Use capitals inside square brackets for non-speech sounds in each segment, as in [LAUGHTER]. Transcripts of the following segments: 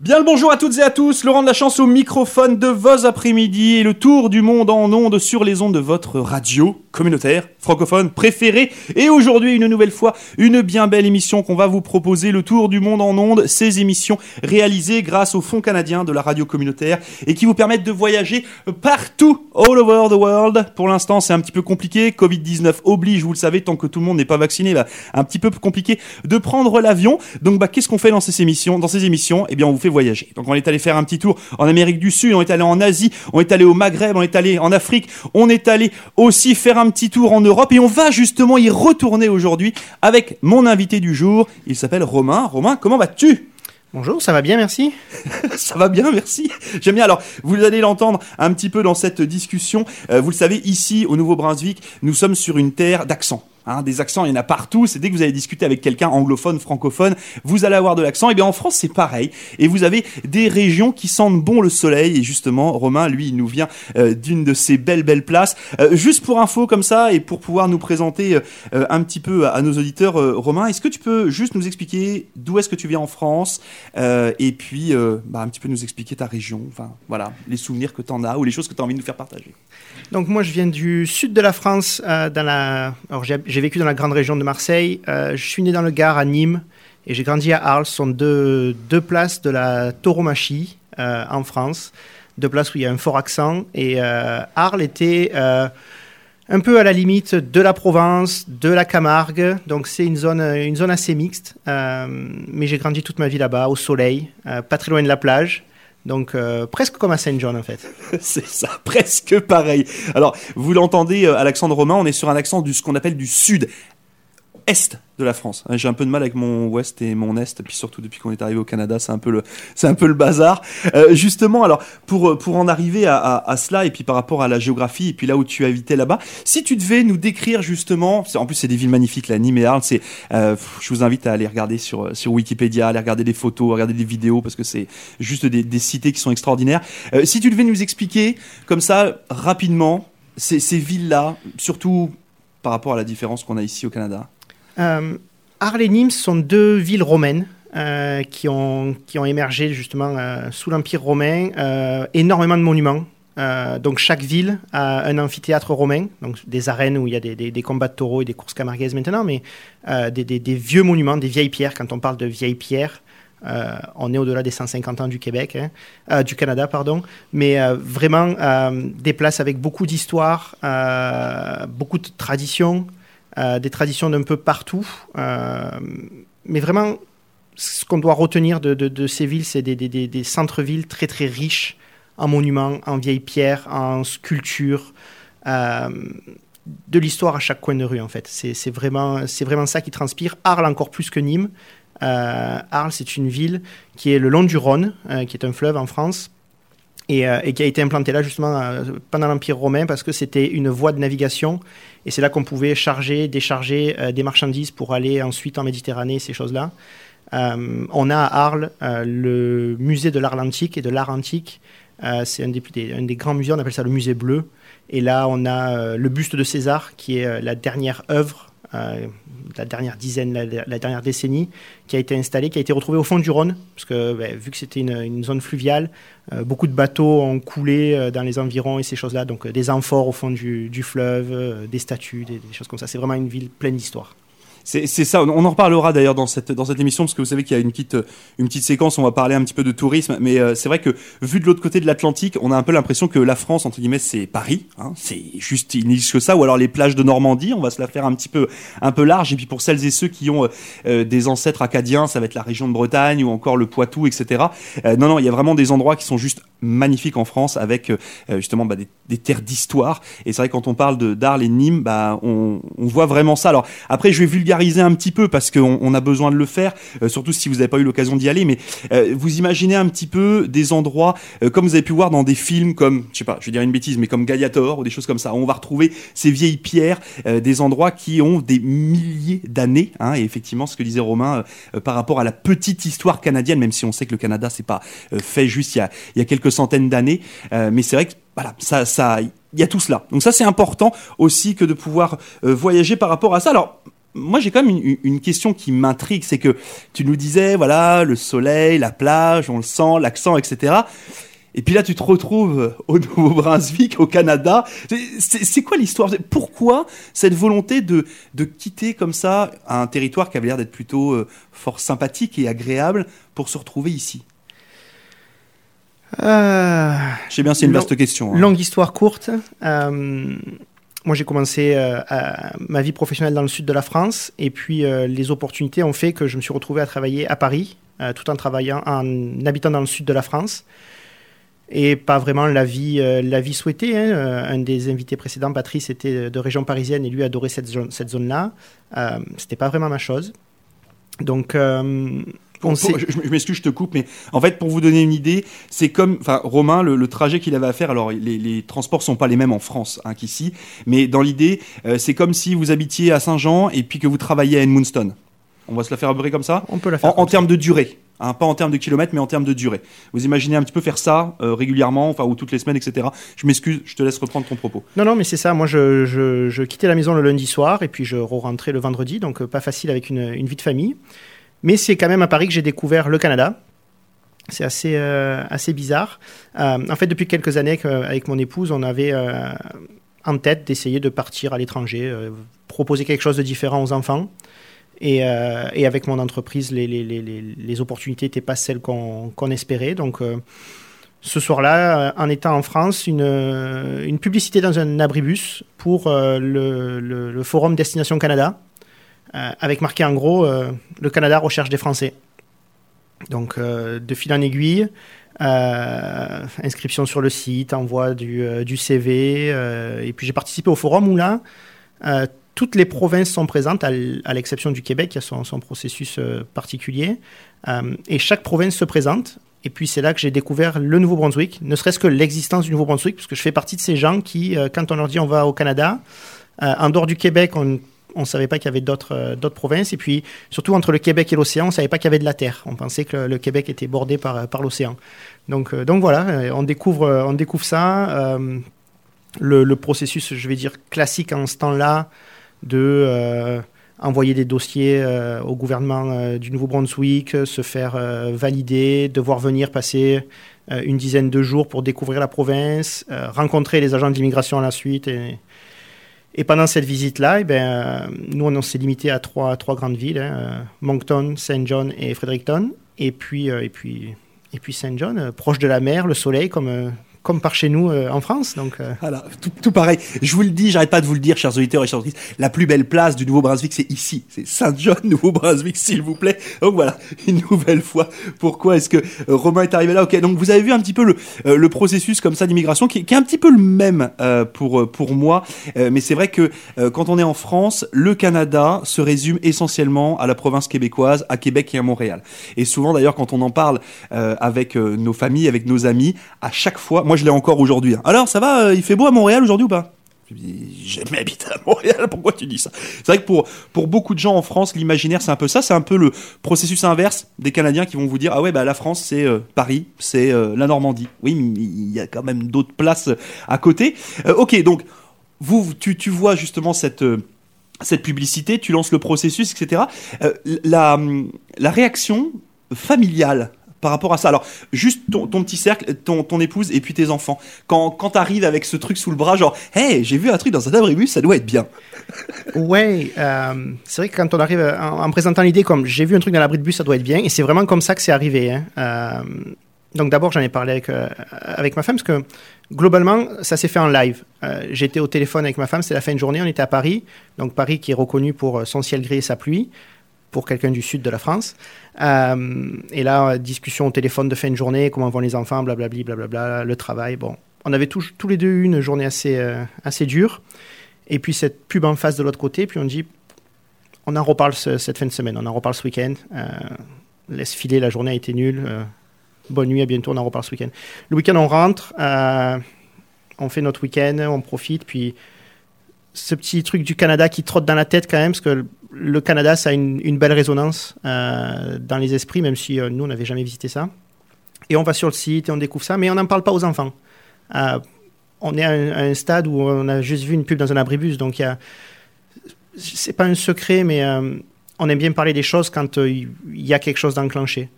Bien le bonjour à toutes et à tous, Laurent de la chance au microphone de vos après-midi et le tour du monde en ondes sur les ondes de votre radio communautaire francophone préférée. Et aujourd'hui, une nouvelle fois, une bien belle émission qu'on va vous proposer, le tour du monde en ondes, ces émissions réalisées grâce au Fonds canadien de la radio communautaire et qui vous permettent de voyager partout, all over the world. Pour l'instant, c'est un petit peu compliqué, Covid-19 oblige, vous le savez, tant que tout le monde n'est pas vacciné, un petit peu compliqué de prendre l'avion. Donc bah, qu'est-ce qu'on fait dans ces émissions Dans ces émissions, eh bien on vous fait voyager. Donc on est allé faire un petit tour en Amérique du Sud, on est allé en Asie, on est allé au Maghreb, on est allé en Afrique, on est allé aussi faire un petit tour en Europe et on va justement y retourner aujourd'hui avec mon invité du jour. Il s'appelle Romain. Romain, comment vas-tu? Bonjour, ça va bien, merci. [LAUGHS] ça va bien, merci. J'aime bien. Alors, vous allez l'entendre un petit peu dans cette discussion. Euh, vous le savez, ici, au Nouveau-Brunswick, nous sommes sur une terre d'accent. Hein, des accents, il y en a partout. C'est dès que vous allez discuter avec quelqu'un anglophone, francophone, vous allez avoir de l'accent. Et bien en France, c'est pareil. Et vous avez des régions qui sentent bon le soleil. Et justement, Romain, lui, il nous vient euh, d'une de ces belles, belles places. Euh, juste pour info comme ça et pour pouvoir nous présenter euh, un petit peu à, nos auditeurs, Romain, est-ce que tu peux juste nous expliquer d'où est-ce que tu viens en France et puis bah, un petit peu nous expliquer ta région, enfin voilà, les souvenirs que tu en as ou les choses que tu as envie de nous faire partager? Donc moi, je viens du sud de la France, dans la. Alors j'ai vécu dans la grande région de Marseille. Euh, je suis né dans le Gard, à Nîmes, et j'ai grandi à Arles. Ce sont deux, deux places de la tauromachie euh, en France. Deux places où il y a un fort accent. Et euh, Arles était un peu à la limite de la Provence, de la Camargue. Donc c'est une zone, une zone assez mixte. mais j'ai grandi toute ma vie là-bas, au soleil, pas très loin de la plage. Donc presque comme à Saint John en fait. [LAUGHS] C'est ça, presque pareil. Alors vous l'entendez à l'accent de Romain, on est sur un accent du ce qu'on appelle du sud est de la France. J'ai un peu de mal avec mon ouest et mon est, puis surtout depuis qu'on est arrivé au Canada, c'est un peu le, [LAUGHS] c'est un peu le bazar. Euh, justement, alors pour pour en arriver à, cela et puis par rapport à la géographie et puis là où tu habité là-bas, si tu devais nous décrire justement, en plus c'est des villes magnifiques, la Nîmes et Arles, c'est, euh, je vous invite à aller regarder sur sur Wikipédia, aller regarder des photos, regarder des vidéos parce que c'est juste des, cités qui sont extraordinaires. Euh, si tu devais nous expliquer comme ça rapidement ces villes-là, surtout par rapport à la différence qu'on a ici au Canada. Euh, Arles et Nîmes sont deux villes romaines euh, qui, ont, qui ont émergé justement euh, sous l'Empire romain. énormément de monuments. donc chaque ville a un amphithéâtre romain, donc des arènes où il y a des, combats de taureaux et des courses camarguaises maintenant, mais des, vieux monuments, des vieilles pierres. Quand on parle de vieilles pierres, on est au-delà des 150 ans du Québec, hein, du Canada, pardon, mais vraiment des places avec beaucoup d'histoire, beaucoup de traditions, des traditions d'un peu partout. Euh, mais vraiment, ce qu'on doit retenir de, ces villes, c'est des, centres-villes très très riches en monuments, en vieilles pierres, en sculptures. Euh, de l'histoire à chaque coin de rue en fait. C'est vraiment, vraiment ça qui transpire. Arles encore plus que Nîmes. Arles, c'est une ville qui est le long du Rhône, qui est un fleuve en France, et, et, qui a été implantée là justement pendant l'Empire romain parce que c'était une voie de navigation et c'est là qu'on pouvait charger, décharger euh, des marchandises pour aller ensuite en Méditerranée, ces choses-là. Euh, on a à Arles euh, le musée de l'art antique et de l'art antique. c'est un un des, grands musées, on appelle ça le musée bleu. Et là, on a le buste de César, qui est la dernière œuvre euh, la dernière dizaine, la, dernière décennie, qui a été installé, qui a été retrouvé au fond du Rhône, parce que ben, vu que c'était une, zone fluviale, euh, beaucoup de bateaux ont coulé euh, dans les environs et ces choses-là, donc des amphores au fond du, fleuve, des statues, des, choses comme ça. C'est vraiment une ville pleine d'histoire. C'est ça, on en reparlera d'ailleurs dans cette, dans cette émission, parce que vous savez qu'il y a une petite, une petite séquence, on va parler un petit peu de tourisme, mais euh, c'est vrai que vu de l'autre côté de l'Atlantique, on a un peu l'impression que la France, entre guillemets, c'est Paris, hein, c'est juste, il n'existe que ça, ou alors les plages de Normandie, on va se la faire un petit peu, un peu large, et puis pour celles et ceux qui ont euh, euh, des ancêtres acadiens, ça va être la région de Bretagne, ou encore le Poitou, etc. non, non, il y a vraiment des endroits qui sont juste magnifiques en France, avec justement bah, des, terres d'histoire, et c'est vrai quand on parle d'Arles et Nîmes, bah, on, on voit vraiment ça. Alors après, je vais vulgariser un petit peu parce qu'on on a besoin de le faire, euh, surtout si vous n'avez pas eu l'occasion d'y aller. Mais euh, vous imaginez un petit peu des endroits euh, comme vous avez pu voir dans des films comme, je sais pas, je vais dire une bêtise, mais comme Galliator ou des choses comme ça. On va retrouver ces vieilles pierres, des endroits qui ont des milliers d'années. Hein, et effectivement, ce que disait Romain par rapport à la petite histoire canadienne, même si on sait que le Canada c'est pas fait juste il y a, y a quelques centaines d'années, mais c'est vrai que voilà, ça, ça, il y a tout cela. Donc ça, c'est important aussi que de pouvoir voyager par rapport à ça. Alors, moi, j'ai quand même une, une question qui m'intrigue, c'est que tu nous disais, voilà, le soleil, la plage, on le sent, l'accent, etc. Et puis là, tu te retrouves au [LAUGHS] Nouveau-Brunswick, au Canada. C'est quoi l'histoire? Pourquoi cette volonté de, de, quitter comme ça un territoire qui avait l'air d'être plutôt euh, fort sympathique et agréable pour se retrouver ici? Euh, Je sais bien, c'est une vaste question. Hein. Longue histoire courte. Euh, moi, j'ai commencé euh, ma vie professionnelle dans le sud de la France, et puis les opportunités ont fait que je me suis retrouvé à travailler à Paris, tout en travaillant, en habitant dans le sud de la France et pas vraiment la vie, euh, la vie souhaitée. Hein. Euh, un des invités précédents, Patrice, était de région parisienne et lui adorait cette zone, cette zone-là. Euh, C'était pas vraiment ma chose. Donc, euh, je, m'excuse, je te coupe, mais en fait, pour vous donner une idée, c'est comme, enfin, Romain, le, trajet qu'il avait à faire. Alors, les, les, transports sont pas les mêmes en France hein, qu'ici, mais dans l'idée, c'est comme si vous habitiez à Saint-Jean et puis que vous travailliez à Edmundston. On va se la faire à comme ça. On peut la faire. En, en termes de durée. Hein, pas en termes de kilomètres, mais en termes de durée. Vous imaginez un petit peu faire ça euh, régulièrement, enfin, ou toutes les semaines, etc. Je m'excuse, je te laisse reprendre ton propos. Non, non, mais c'est ça. Moi, je, je, quittais la maison le lundi soir et puis je rentrais le vendredi, donc euh, pas facile avec une, vie de famille. Mais c'est quand même à Paris que j'ai découvert le Canada. C'est assez, euh, assez bizarre. en fait, depuis quelques années, avec mon épouse, on avait en tête d'essayer de partir à l'étranger, proposer quelque chose de différent aux enfants. Euh, et, avec mon entreprise, les, les, les, les opportunités n'étaient pas celles qu'on espérait. Donc, euh, ce soir-là, euh, en étant en France, une, une, publicité dans un abribus pour le, le, forum Destination Canada, avec marqué en gros Le Canada recherche des Français. Donc, de fil en aiguille, inscription sur le site, envoi du, CV. et puis, j'ai participé au forum où là, toutes les provinces sont présentes, à l'exception du Québec, qui a son, processus euh, particulier. Euh, et chaque province se présente. Et puis c'est là que j'ai découvert le Nouveau-Brunswick, ne serait-ce que l'existence du Nouveau-Brunswick, parce que je fais partie de ces gens qui, euh, quand on leur dit on va au Canada, en dehors du Québec, on ne savait pas qu'il y avait d'autres provinces. Et puis, surtout entre le Québec et l'océan, on ne savait pas qu'il y avait de la terre. On pensait que le, Québec était bordé par, par l'océan. Donc, donc voilà, on découvre, on découvre ça. Le, processus, je vais dire, classique en ce temps-là, de euh, envoyer des dossiers euh, au gouvernement euh, du Nouveau-Brunswick, se faire valider, devoir venir passer une dizaine de jours pour découvrir la province, rencontrer les agents d'immigration à la suite. Et, et pendant cette visite-là, eh ben, nous, on s'est limité à trois, trois grandes villes, hein, Moncton, Saint John et Fredericton. Et puis, et puis, et puis Saint John, proche de la mer, le soleil, comme comme par chez nous euh, en France. Donc, euh. Voilà, tout, pareil. Je vous le dis, j'arrête pas de vous le dire, chers auditeurs et chers auditrices, la plus belle place du Nouveau-Brunswick, c'est ici. C'est Saint-John, [LAUGHS] Nouveau-Brunswick, s'il vous plaît. Donc voilà, une nouvelle fois, pourquoi est-ce que euh, Romain est arrivé là? Ok, donc vous avez vu un petit peu le, le processus comme ça d'immigration, qui, qui, est un petit peu le même pour, pour moi. mais c'est vrai que quand on est en France, le Canada se résume essentiellement à la province québécoise, à Québec et à Montréal. Et souvent d'ailleurs, quand on en parle avec nos familles, avec nos amis, à chaque fois, moi, je l'ai encore aujourd'hui. Hein. Alors, ça va euh, Il fait beau à Montréal aujourd'hui ou pas? J'ai jamais habité à Montréal, pourquoi tu dis ça? C'est vrai que pour, pour beaucoup de gens en France, l'imaginaire c'est un peu ça, c'est un peu le processus inverse des Canadiens qui vont vous dire Ah ouais, bah la France c'est euh, Paris, c'est euh, la Normandie. Oui, mais il y a quand même d'autres places à côté. ok, donc vous, tu, tu vois justement cette cette publicité, tu lances le processus, etc. la, la réaction familiale par rapport à ça. Alors, juste ton, petit cercle, ton, épouse et puis tes enfants. Quand, quand t'arrives avec ce truc sous le bras, genre, hey, j'ai vu un truc dans un abribus, ça doit être bien. ouais, euh, c'est vrai que quand on arrive en, présentant l'idée comme j'ai vu un truc dans l'abribus, ça doit être bien, et c'est vraiment comme ça que c'est arrivé. Hein. Euh, donc d'abord, j'en ai parlé avec, euh, avec ma femme, parce que globalement, ça s'est fait en live. J'étais au téléphone avec ma femme, c'était la fin de journée, on était à Paris, donc Paris qui est reconnu pour son ciel gris et sa pluie pour quelqu'un du sud de la France. Euh, et là, discussion au téléphone de fin de journée, comment vont les enfants, blablabla, blablabla, le travail. Bon, on avait tous, tous les deux eu une journée assez, euh, assez dure. Et puis cette pub en face de l'autre côté, puis on dit, on en reparle cette fin de semaine, on en reparle ce week-end. Euh, laisse filer, la journée a été nulle. bonne nuit, à bientôt, on en reparle ce week-end. Le week-end, on rentre, on fait notre week-end, on profite, puis ce petit truc du Canada qui trotte dans la tête quand même, parce que le Canada, ça a une, belle résonance euh, dans les esprits, même si euh, nous, on n'avait jamais visité ça. Et on va sur le site et on découvre ça, mais on n'en parle pas aux enfants. Euh, on est à un, stade où on a juste vu une pub dans un abribus, donc c'est pas un secret, mais on aime bien parler des choses quand il y a quelque chose d'enclenché.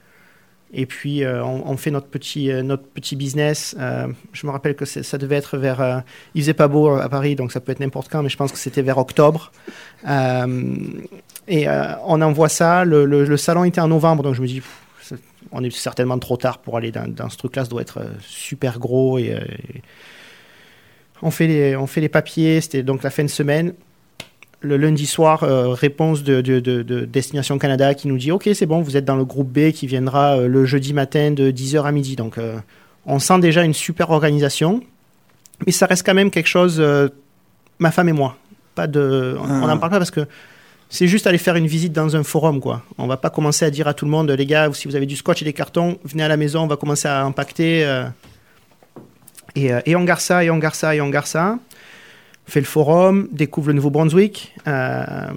Et puis, on, fait notre petit, notre petit business. je me rappelle que ça devait être vers. il faisait pas beau à Paris, donc ça peut être n'importe quand, mais je pense que c'était vers octobre. et on envoie ça. Le, salon était en novembre, donc je me dis, on est certainement trop tard pour aller dans, ce truc-là. Ça doit être super gros on fait les, on fait les papiers, c'était donc la fin de semaine. Le lundi soir, euh, réponse de, Destination Canada qui nous dit Ok, c'est bon, vous êtes dans le groupe B qui viendra euh, le jeudi matin de 10h à midi. Donc, euh, on sent déjà une super organisation. Mais ça reste quand même quelque chose, ma femme et moi. Pas de, on n'en ah. parle pas parce que c'est juste aller faire une visite dans un forum, quoi. On va pas commencer à dire à tout le monde, les gars, si vous avez du scotch et des cartons, venez à la maison, on va commencer à impacter. Et, et, on garde ça, et on garde ça, et on garde ça. Fait le forum, découvre le Nouveau-Brunswick. Euh,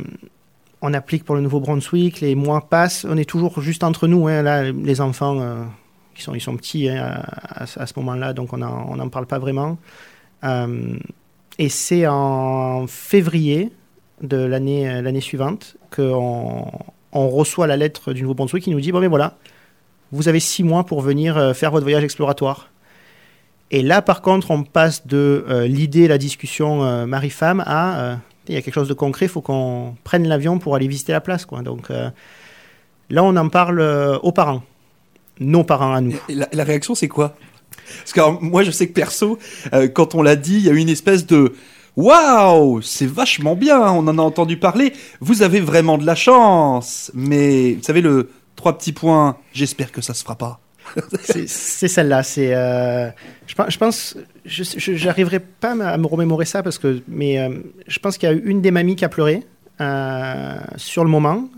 on applique pour le Nouveau-Brunswick, les mois passent. On est toujours juste entre nous. Hein, là, les enfants, euh, ils, sont, ils sont petits hein, à, ce moment-là, donc on n'en parle pas vraiment. et c'est en février de l'année suivante qu'on on reçoit la lettre du Nouveau-Brunswick qui nous dit bon, mais voilà, vous avez six mois pour venir faire votre voyage exploratoire. Et là, par contre, on passe de euh, l'idée, la discussion euh, mari-femme à euh, il y a quelque chose de concret, il faut qu'on prenne l'avion pour aller visiter la place. Quoi. Donc là, on en parle aux parents, nos parents à nous. La, réaction, c'est quoi? Parce que moi, je sais que perso, quand on l'a dit, il y a eu une espèce de Waouh, c'est vachement bien, on en a entendu parler. Vous avez vraiment de la chance. Mais vous savez, le trois petits points, j'espère que ça se fera pas [LAUGHS] c'est celle-là. C'est, euh, je, pense, je n'arriverai pas à me remémorer ça parce que, mais euh, je pense qu'il y a eu une des mamies qui a pleuré euh, sur le moment.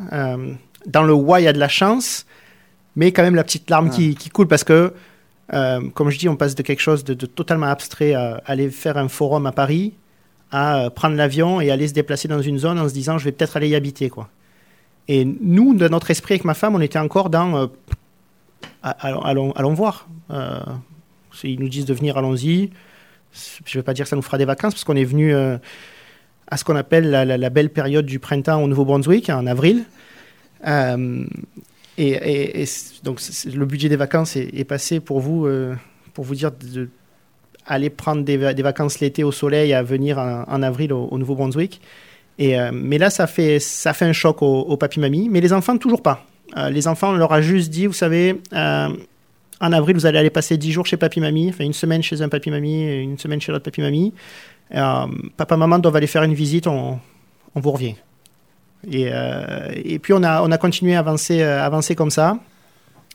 dans le why, il y a de la chance, mais quand même la petite larme qui, ah. qui, coule parce que, comme je dis, on passe de quelque chose de, totalement abstrait à aller faire un forum à Paris à prendre l'avion et aller se déplacer dans une zone en se disant je vais peut-être aller y habiter quoi. Et nous, de notre esprit avec ma femme, on était encore dans allons, allons, voir. Euh, S'ils nous disent de venir, allons-y. Je ne vais pas dire que ça nous fera des vacances, parce qu'on est venu euh, à ce qu'on appelle la, belle période du printemps au Nouveau-Brunswick, en avril. Euh, et, donc, le budget des vacances est, passé pour vous, pour vous dire de, aller prendre des, vacances l'été au soleil à venir en, avril au, Nouveau-Brunswick. Mais là, ça fait, ça fait un choc au, au papy-mamie, mais les enfants, toujours pas. Euh, les enfants, on leur a juste dit, vous savez, euh, en avril, vous allez aller passer 10 jours chez papy-mamie, enfin une semaine chez un papy-mamie, une semaine chez l'autre papy-mamie. Euh, papa, maman doivent aller faire une visite, on, vous revient. Et, et, puis on a, on a continué à avancer, avancer comme ça.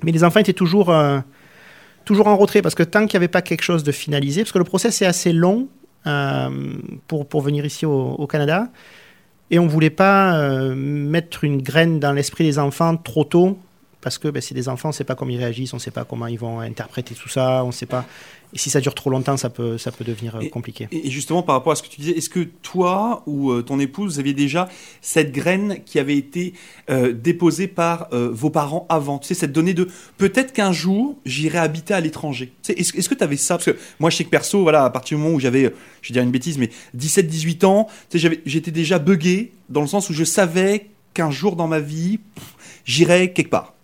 Mais les enfants étaient toujours, toujours en retrait parce que tant qu'il n'y avait pas quelque chose de finalisé, parce que le process est assez long pour, pour venir ici au Canada, et on ne voulait pas euh, mettre une graine dans l'esprit des enfants trop tôt, parce que ben, c'est des enfants, on ne sait pas comment ils réagissent, on ne sait pas comment ils vont interpréter tout ça, on ne sait pas. Et si ça dure trop longtemps, ça peut, ça peut devenir euh, compliqué. Et justement, par rapport à ce que tu disais, est-ce que toi ou euh, ton épouse, vous aviez déjà cette graine qui avait été déposée par vos parents avant? Tu sais, cette donnée de peut-être qu'un jour, j'irai habiter à l'étranger. Est-ce est que tu avais ça? Parce que moi, je sais que perso, voilà, à partir du moment où j'avais, je vais dire une bêtise, mais 17-18 ans, j'étais déjà buggé dans le sens où je savais qu'un jour dans ma vie, j'irai quelque part.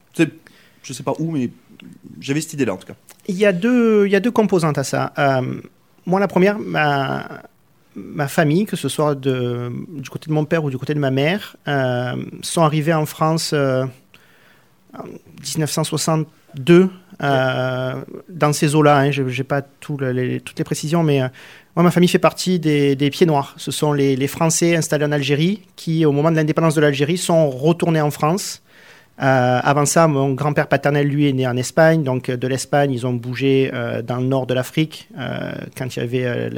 Je sais pas où, mais j'avais cette idée-là en tout cas. Il y a deux, il y a deux composantes à ça. Euh, moi, la première, ma, ma famille, que ce soit de, du côté de mon père ou du côté de ma mère, euh, sont arrivés en France euh, en 1962, dans ces eaux-là. Hein. je n'ai pas toutes les précisions, mais moi, ma famille fait partie des, des Pieds Noirs. Ce sont les, les, Français installés en Algérie qui, au moment de l'indépendance de l'Algérie, sont retournés en France euh, avant ça, mon grand-père paternel, lui, est né en Espagne. Donc, de l'Espagne, ils ont bougé euh, dans le nord de l'Afrique euh, quand il y avait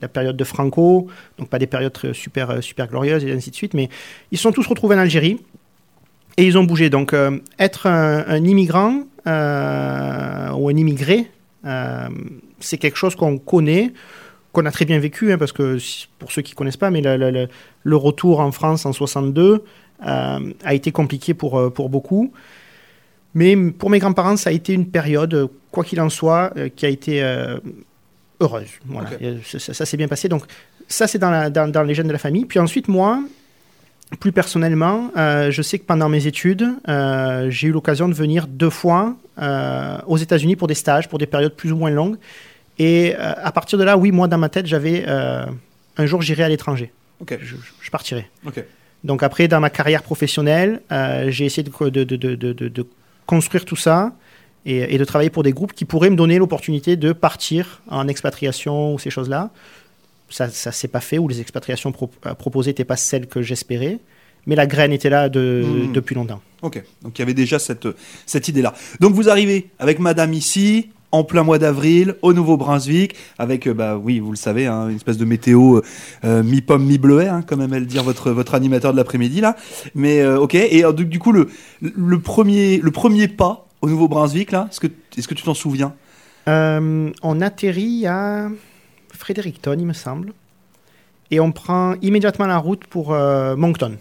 la, période de Franco. Donc, pas des périodes super, super glorieuses et ainsi de suite. Mais ils sont tous retrouvés en Algérie et ils ont bougé. Donc, être un, immigrant ou un immigré, c'est quelque chose qu'on connaît qu'on a très bien vécu, hein, parce que pour ceux qui ne connaissent pas, mais le, le, retour en France en 62, euh, a été compliqué pour, euh, pour beaucoup. Mais pour mes grands-parents, ça a été une période, quoi qu'il en soit, euh, qui a été heureuse. Voilà. Ça, s'est bien passé. Donc, ça, c'est dans, dans, les gènes de la famille. Puis ensuite, moi, plus personnellement, euh, je sais que pendant mes études, euh, j'ai eu l'occasion de venir deux fois euh, aux États-Unis pour des stages, pour des périodes plus ou moins longues. Et euh, à partir de là, oui, moi, dans ma tête, j'avais euh, un jour, j'irai à l'étranger. Je, je partirai. Donc après, dans ma carrière professionnelle, euh, j'ai essayé de, de, de, de, construire tout ça et, et de travailler pour des groupes qui pourraient me donner l'opportunité de partir en expatriation ou ces choses-là. Ça ne s'est pas fait, ou les expatriations pro- euh, proposées n'étaient pas celles que j'espérais. Mais la graine était là de- Mhm. depuis longtemps. Ok, donc il y avait déjà cette, cette idée-là. Donc vous arrivez avec madame ici, en plein mois d'avril, au Nouveau-Brunswick, avec, euh, bah oui, vous le savez, hein, une espèce de météo euh, euh, mi-pomme, mi-bleuet, hein, comme aime le dire votre, votre animateur de l'après-midi, là. Mais euh, ok, et du, du coup, le, le, premier, le premier pas au Nouveau-Brunswick, là, est-ce que, est que tu t'en souviens? Euh, on atterrit à Fredericton, il me semble. Et on prend immédiatement la route pour Moncton.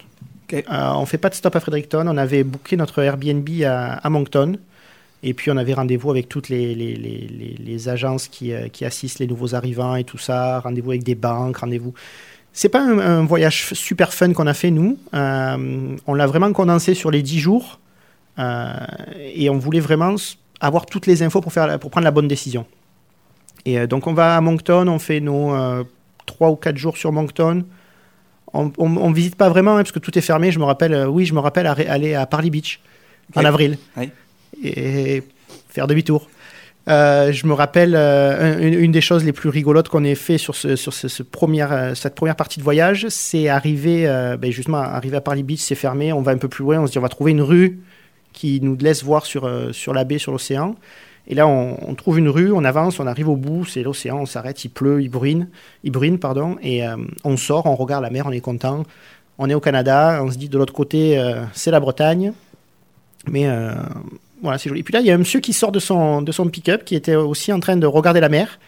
Ok. Euh, on fait pas de stop à Fredericton. On avait booké notre Airbnb à, à Moncton. Et puis on avait rendez-vous avec toutes les, les, les, les- les agences qui, euh, qui assistent les nouveaux arrivants et tout ça. Rendez-vous avec des banques, rendez-vous. C'est pas un, un voyage super fun qu'on a fait nous. Euh, on l'a vraiment condensé sur les 10 jours. Euh, et on voulait vraiment avoir toutes les infos pour, faire, la- pour prendre la bonne décision. Et euh, donc on va à Moncton, on fait nos euh, 3 ou 4 jours sur Moncton. On, on visite pas vraiment hein, parce que tout est fermé. Je me rappelle, oui, je me rappelle aller à Parley Beach en avril Oui. Et faire demi-tour. Euh, je me rappelle euh, un- une, des choses les plus rigolotes qu'on ait fait sur, ce, sur ce, première, euh, cette première partie de voyage, c'est arriver, ben justement, arriver à Parley Beach, c'est fermé, on va un peu plus loin, on se dit on va trouver une rue qui nous laisse voir sur, sur la baie, sur l'océan. Et là, on, trouve une rue, on avance, on arrive au bout, c'est l'océan, on s'arrête, il pleut, il bruine, il pardon, et on sort, on regarde la mer, on est content. On est au Canada, on se dit de l'autre côté, c'est la Bretagne. Mais voilà, c'est joli. Et puis là, il y a un monsieur qui sort de son, de son pick-up, qui était aussi en train de regarder la mer,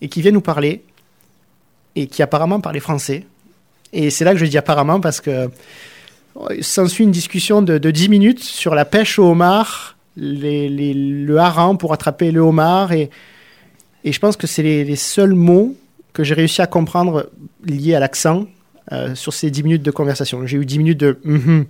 et qui vient nous parler, et qui apparemment parlait français. Et c'est là que je dis apparemment, parce que euh, s'ensuit une discussion de, de 10 minutes sur la pêche au homard, le hareng pour attraper le homard, et, et je pense que c'est les, seuls mots que j'ai réussi à comprendre liés à l'accent euh, sur ces 10 minutes de conversation. J'ai eu 10 minutes de mhm,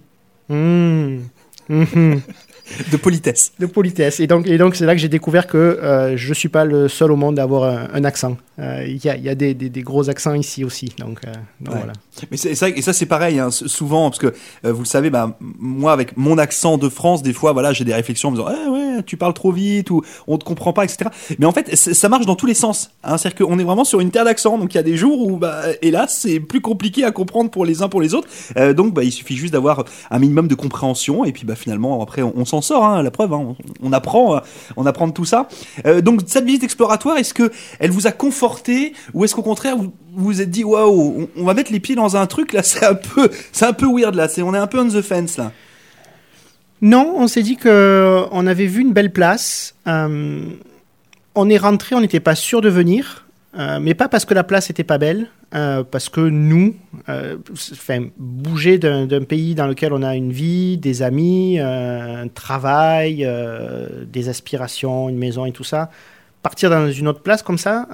mhm, mhm [LAUGHS] De politesse. de politesse. Et donc, et donc c'est là que j'ai découvert que euh, je ne suis pas le seul au monde à avoir un, un accent. Euh, Il y a, y a des, des- des gros accents ici aussi. Donc, euh, donc Ouais. voilà. Mais c'est ça, et ça c'est pareil, hein, souvent, parce que vous le savez, bah, moi avec mon accent de France, des fois, voilà, j'ai des réflexions en me disant, Eh ouais, tu parles trop vite ou on te comprend pas, etc. Mais en fait, ça marche dans tous les sens. Hein, C'est-à-dire qu'on est vraiment sur une terre d'accent, donc il y a des jours où, bah, hélas, c'est plus compliqué à comprendre pour les uns pour les autres. Donc, bah, il suffit juste d'avoir un minimum de compréhension, et puis, bah, finalement, après, on, on s'en sort. Hein, la preuve, hein, on, apprend, euh, on apprend de tout ça. Euh, donc, cette visite exploratoire, est-ce que elle vous a conforté, ou est-ce qu'au contraire, vous vous vous êtes dit, waouh, on, on va mettre les pieds dans un truc là, [LAUGHS] c'est un peu, c'est un peu weird là, c'est, on est un peu on the fence là. Non, on s'est dit que on avait vu une belle place. Euh, on est rentré, on n'était pas sûr de venir, euh, mais pas parce que la place était pas belle, euh, parce que nous, euh, bouger d'un pays dans lequel on a une vie, des amis, un travail, des aspirations, une maison et tout ça, partir dans une autre place comme ça,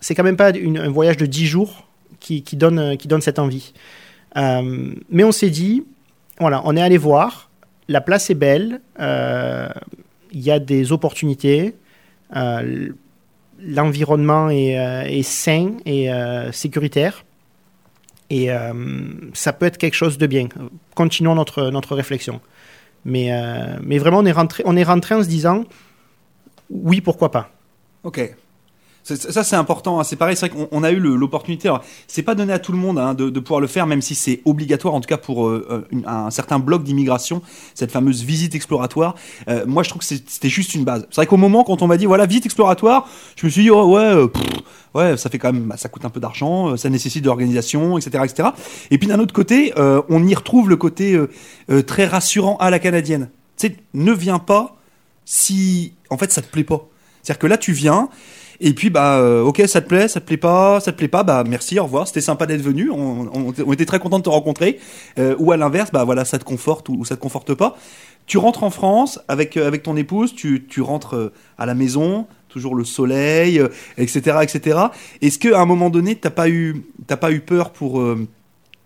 c'est quand même pas un voyage de 10 jours qui, donne, qui donne cette envie. Mais on s'est dit, voilà, on est allé voir, la place est belle, il y a des opportunités, l'environnement est, euh, est sain et euh, sécuritaire. Et euh, ça peut être quelque chose de bien. Continuons notre, réflexion. Mais, mais vraiment, on est, rentré, on est rentré en se disant, oui, pourquoi pas. Ok. Ça c'est important, hein. c'est pareil, c'est vrai qu'on on a eu l'opportunité, c'est pas donné à tout le monde hein, de, pouvoir le faire, même si c'est obligatoire, en tout cas pour euh, euh, un certain bloc d'immigration, cette fameuse visite exploratoire. Euh, moi je trouve que c'était juste une base. C'est vrai qu'au moment quand on m'a dit voilà visite exploratoire, je me suis dit oh, ouais, ouais ça fait quand même, bah, ça coûte un peu d'argent, ça nécessite de l'organisation, etc., etc. Et puis d'un autre côté, on y retrouve le côté très rassurant à la canadienne. Tu sais, ne viens pas si en fait ça te plaît pas. C'est-à-dire que là tu viens et puis bah euh, ok ça te plaît, ça te plaît pas, ça te plaît pas, bah merci, au revoir, c'était sympa d'être venu, on, était très content de te rencontrer. Euh, ou à l'inverse, bah voilà ça te conforte ou, ou ça te conforte pas. Tu rentres en France avec euh, avec ton épouse, tu, tu rentres à la maison, toujours le soleil, etc., etc. Est-ce que à un moment donné t'as pas eu t'as pas eu peur pour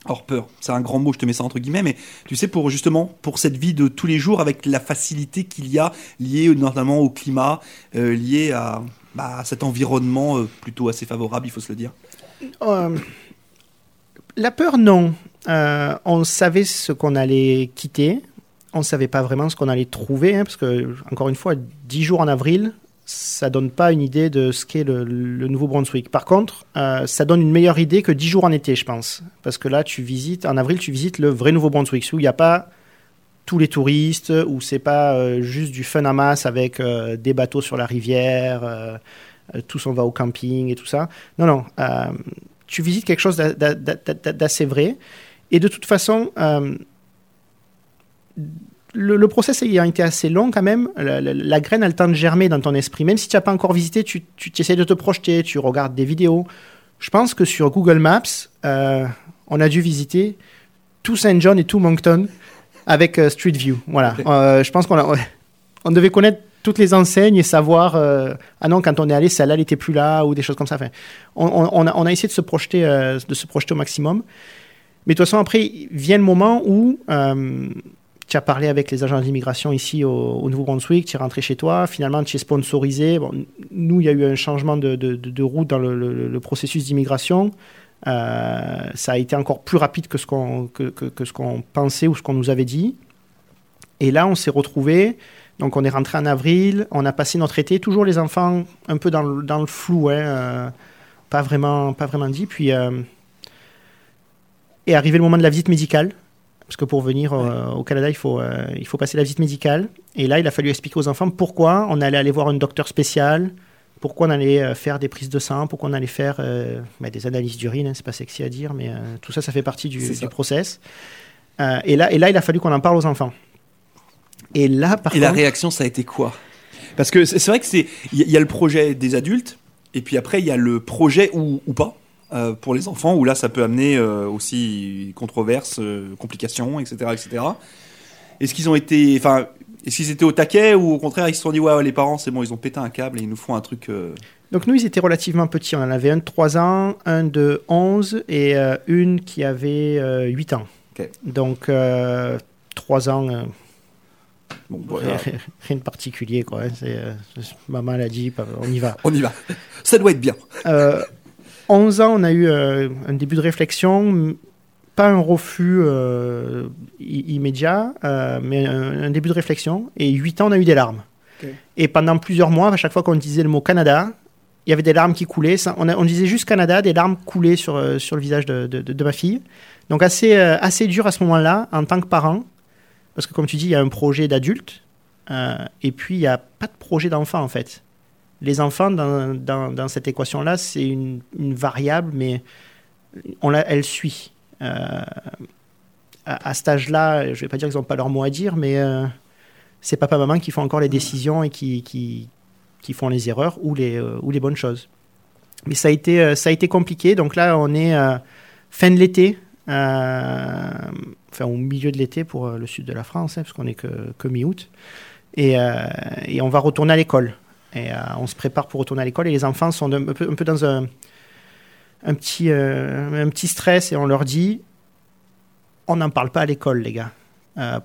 Alors peur, c'est un grand mot, je te mets ça entre guillemets, mais tu sais, pour justement, pour cette vie de tous les jours, avec la facilité qu'il y a liée notamment au climat, liée à, bah, cet environnement euh, plutôt assez favorable, il faut se le dire. Euh, la peur, non. Euh, on savait ce qu'on allait quitter. On ne savait pas vraiment ce qu'on allait trouver, hein, parce que, encore une fois, 10 jours en avril, ça donne pas une idée de ce qu'est le, Nouveau-Brunswick. Par contre, ça donne une meilleure idée que 10 jours en été, je pense. Parce que là, tu visites, en avril, tu visites le vrai Nouveau-Brunswick, où il n'y a pas tous les touristes, où c'est pas euh, juste du fun à masse avec euh, des bateaux sur la rivière, euh, tous on va au camping et tout ça. Non, non. tu visites quelque chose d'a- d'a- d'a- d'assez vrai. Et de toute façon, le, le process ayant été assez long quand même, la, graine a le temps de germer dans ton esprit. Même si tu n'as pas encore visité, tu, tu essaies de te projeter, tu regardes des vidéos. Je pense que sur Google Maps, on a dû visiter tout Saint John et tout Moncton avec euh, Street View. Voilà. Euh, je pense qu'on a- on devait connaître toutes les enseignes et savoir euh, ah non quand on est allé celle-là elle était plus là ou des choses comme ça. Enfin, on, a, on a essayé de se projeter de se projeter au maximum. Mais de toute façon après vient le moment où tu as parlé avec les agents d'immigration ici au, au Nouveau-Brunswick, tu es rentré chez toi, finalement tu es sponsorisé. Bon, nous, il y a eu un changement de, de- de- de route dans le, le- le processus d'immigration. Euh, ça a été encore plus rapide que ce qu'on que, que- que ce qu'on pensait ou ce qu'on nous avait dit. Et là, on s'est retrouvés. Donc, on est rentré en avril. On a passé notre été. Toujours les enfants un peu dans le, dans le flou, hein, euh, pas vraiment, pas vraiment dit. Puis euh, est arrivé le moment de la visite médicale. Parce que pour venir euh, au Canada, il faut, il faut passer la visite médicale. Et là, il a fallu expliquer aux enfants pourquoi on allait aller voir un docteur spécial, pourquoi on allait euh, faire des prises de sang, pourquoi on allait faire euh, bah, des analyses d'urine. hein, c'est pas sexy à dire, mais euh, tout ça, ça fait partie du, du process. Euh, et, là, et là, il a fallu qu'on en parle aux enfants. Et là, par Et la réaction, ça a été quoi? Parce que c'est vrai que c'est il y, a- il y a le projet des adultes, et puis après il y a le projet ou, ou pas pour les enfants, où là ça peut amener aussi controverses, complications, etc., etc. Est-ce qu'ils ont été, enfin, est-ce qu'ils étaient au taquet ou au contraire ils se sont dit ouais, ouais, les parents c'est bon, ils ont pété un câble et ils nous font un truc. euh, Donc nous, ils étaient relativement petits. On en avait un de 3 ans, un de 11 et euh, une qui avait euh, 8 ans. Donc euh, 3 ans, euh, Bon, voilà. [LAUGHS] rien, de particulier. Quoi. hein. Maman l'a dit, on y va. on y va. Ça doit être bien. Euh, 11 ans, on a eu un début de réflexion, pas un refus euh, immédiat, euh, mais un, un début de réflexion. Et 8 ans, on a eu des larmes. Et pendant plusieurs mois, à chaque fois qu'on disait le mot Canada, il y avait des larmes qui coulaient. On, a- on disait juste Canada, des larmes coulaient sur, euh, sur le visage de, de- de- de ma fille. Donc assez, euh, assez dur à ce moment-là, en tant que parent, parce que comme tu dis, il y a un projet d'adulte, et puis il n'y a pas de projet d'enfant en fait les enfants dans, dans, dans cette équation-là, c'est une, une variable, mais on la, elle suit. Euh, à, à cet âge-là, je ne vais pas dire qu'ils n'ont pas leur mot à dire, mais euh, c'est papa-maman qui font encore les décisions et qui, font les erreurs ou les, euh, ou les bonnes choses. Mais ça a été, compliqué. Donc là, on est fin de l'été, enfin au milieu de l'été pour le sud de la France, hein, parce qu'on n'est que, mi-août. Et, on va retourner à l'école. Et on se prépare pour retourner à l'école et les enfants sont un peu dans un, un, petit, euh, un petit stress et on leur dit on n'en parle pas à l'école, les gars. Euh,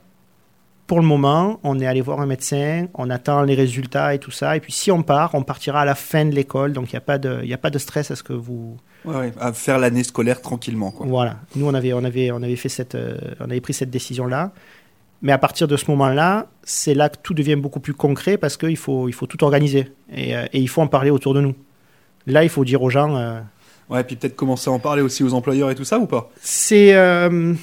pour le moment, on est allé voir un médecin, on attend les résultats et tout ça. Et puis si on part, on partira à la fin de l'école. Donc il n'y a, pas de- y a pas de stress à ce que vous. Ouais, ouais, à faire l'année scolaire tranquillement. Quoi. Voilà. Nous, on avait, on avait, on avait, fait cette, euh, on avait pris cette décision-là. Mais à partir de ce moment-là, c'est là que tout devient beaucoup plus concret parce qu'il faut, il faut tout organiser et, euh, et il faut en parler autour de nous. Là, il faut dire aux gens, Ouais, puis peut-être commencer à en parler aussi aux employeurs et tout ça ou pas? C'est euh,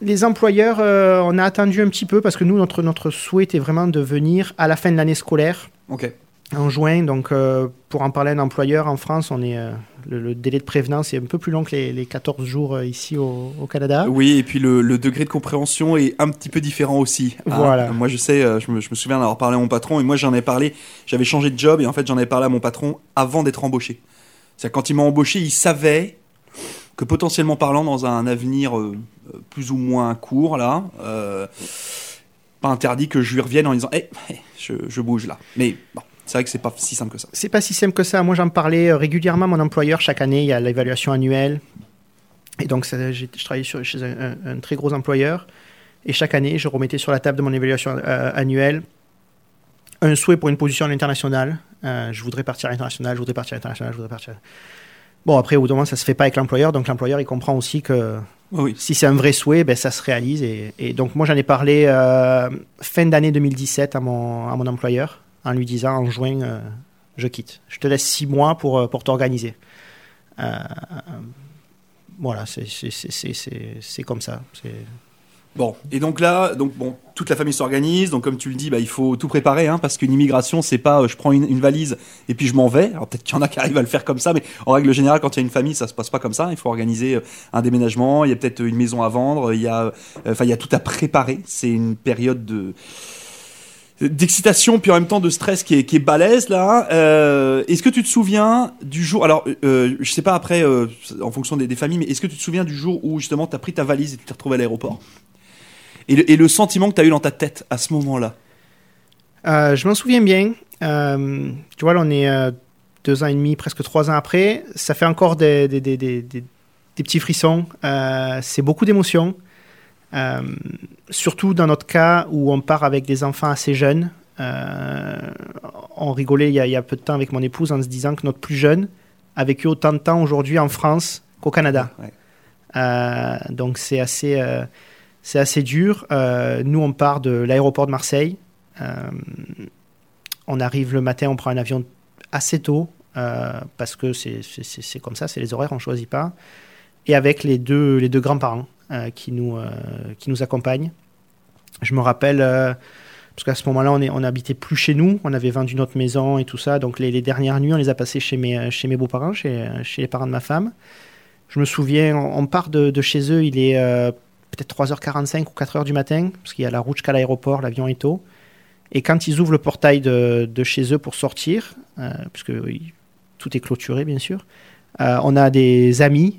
les employeurs, euh, on a attendu un petit peu parce que nous, notre, notre souhait était vraiment de venir à la fin de l'année scolaire Ok. en juin. Donc, euh, pour en parler à un employeur en France, on est, le, le délai de prévenance est un peu plus long que les, les 14 jours ici au, au Canada. Oui, et puis le, le degré de compréhension est un petit peu différent aussi. hein. Voilà. moi, je sais, je me, je me souviens d'avoir parlé à mon patron, et moi, j'en ai parlé, j'avais changé de job, et en fait, j'en ai parlé à mon patron avant d'être embauché. Quand il m'a embauché, il savait que potentiellement parlant, dans un avenir euh, euh, plus ou moins court, là, euh, pas interdit que je lui revienne en disant Hé, je, je bouge là. Mais c'est vrai que c'est pas si simple que ça. C'est pas si simple que ça. Moi, j'en parlais régulièrement à mon employeur. Chaque année, il y a l'évaluation annuelle. Et donc, je travaillais chez un, très gros employeur. Et chaque année, je remettais sur la table de mon évaluation annuelle un souhait pour une position à l'international. je voudrais partir à l'international, je voudrais partir à l'international, je voudrais partir. Bon, après, au bout d'un moment, ça se fait pas avec l'employeur. Donc, l'employeur, il comprend aussi que oui. si c'est un vrai souhait, ben, ça se réalise. Et, donc, moi, j'en ai parlé euh, fin d'année 2017 à mon, à mon employeur en lui disant en juin, euh, je quitte. Je te laisse six mois pour, euh, pour t'organiser. voilà, c'est comme ça. C'est Bon, et donc là, donc bon, toute la famille s'organise. Donc comme tu le dis, bah, il faut tout préparer, hein, parce qu'une immigration, c'est pas, euh, je prends une, valise et puis je m'en vais. Alors peut-être qu'il y en a qui arrivent à le faire comme ça, mais en règle générale, quand il y a une famille, ça se passe pas comme ça. Il faut organiser euh, un déménagement. Il y a peut-être une maison à vendre. Il y a, euh, enfin, il y a tout à préparer. C'est une période de d'excitation puis en même temps de stress qui est, qui est balèze là. est-ce que tu te souviens du jour Alors, euh, je sais pas après, en fonction des, des familles, mais est-ce que tu te souviens du jour où justement tu as pris ta valise et tu t'es retrouvé à l'aéroport? Et le, sentiment que tu as eu dans ta tête à ce moment-là euh, Je m'en souviens bien. Euh, tu vois, là, on est euh, deux ans et demi, presque trois ans après. Ça fait encore des, des, des, des petits frissons. c'est beaucoup d'émotions. surtout dans notre cas où on part avec des enfants assez jeunes. on rigolait il y, a, il y, a, peu de temps avec mon épouse en se disant que notre plus jeune a vécu autant de temps aujourd'hui en France qu'au Canada. donc c'est assez c'est assez dur. Euh, nous, on part de l'aéroport de Marseille. Euh, on arrive le matin, on prend un avion assez tôt, euh, parce que c'est comme ça, c'est les horaires, on ne choisit pas. Et avec les deux, les deux grands-parents qui, nous, qui nous accompagnent. Je me rappelle, parce qu'à ce moment-là, on, on plus chez nous, on avait vendu notre maison et tout ça. Donc les, dernières nuits, on les a passées chez mes, chez mes beaux-parents, chez, chez les parents de ma femme. Je me souviens, on, part de, de, chez eux, il est peut-être 3h45 ou 4h du matin, parce qu'il y a la route jusqu'à l'aéroport, l'avion est tôt. Et quand ils ouvrent le portail de, chez eux pour sortir, euh, puisque tout est clôturé bien sûr, euh, on a des amis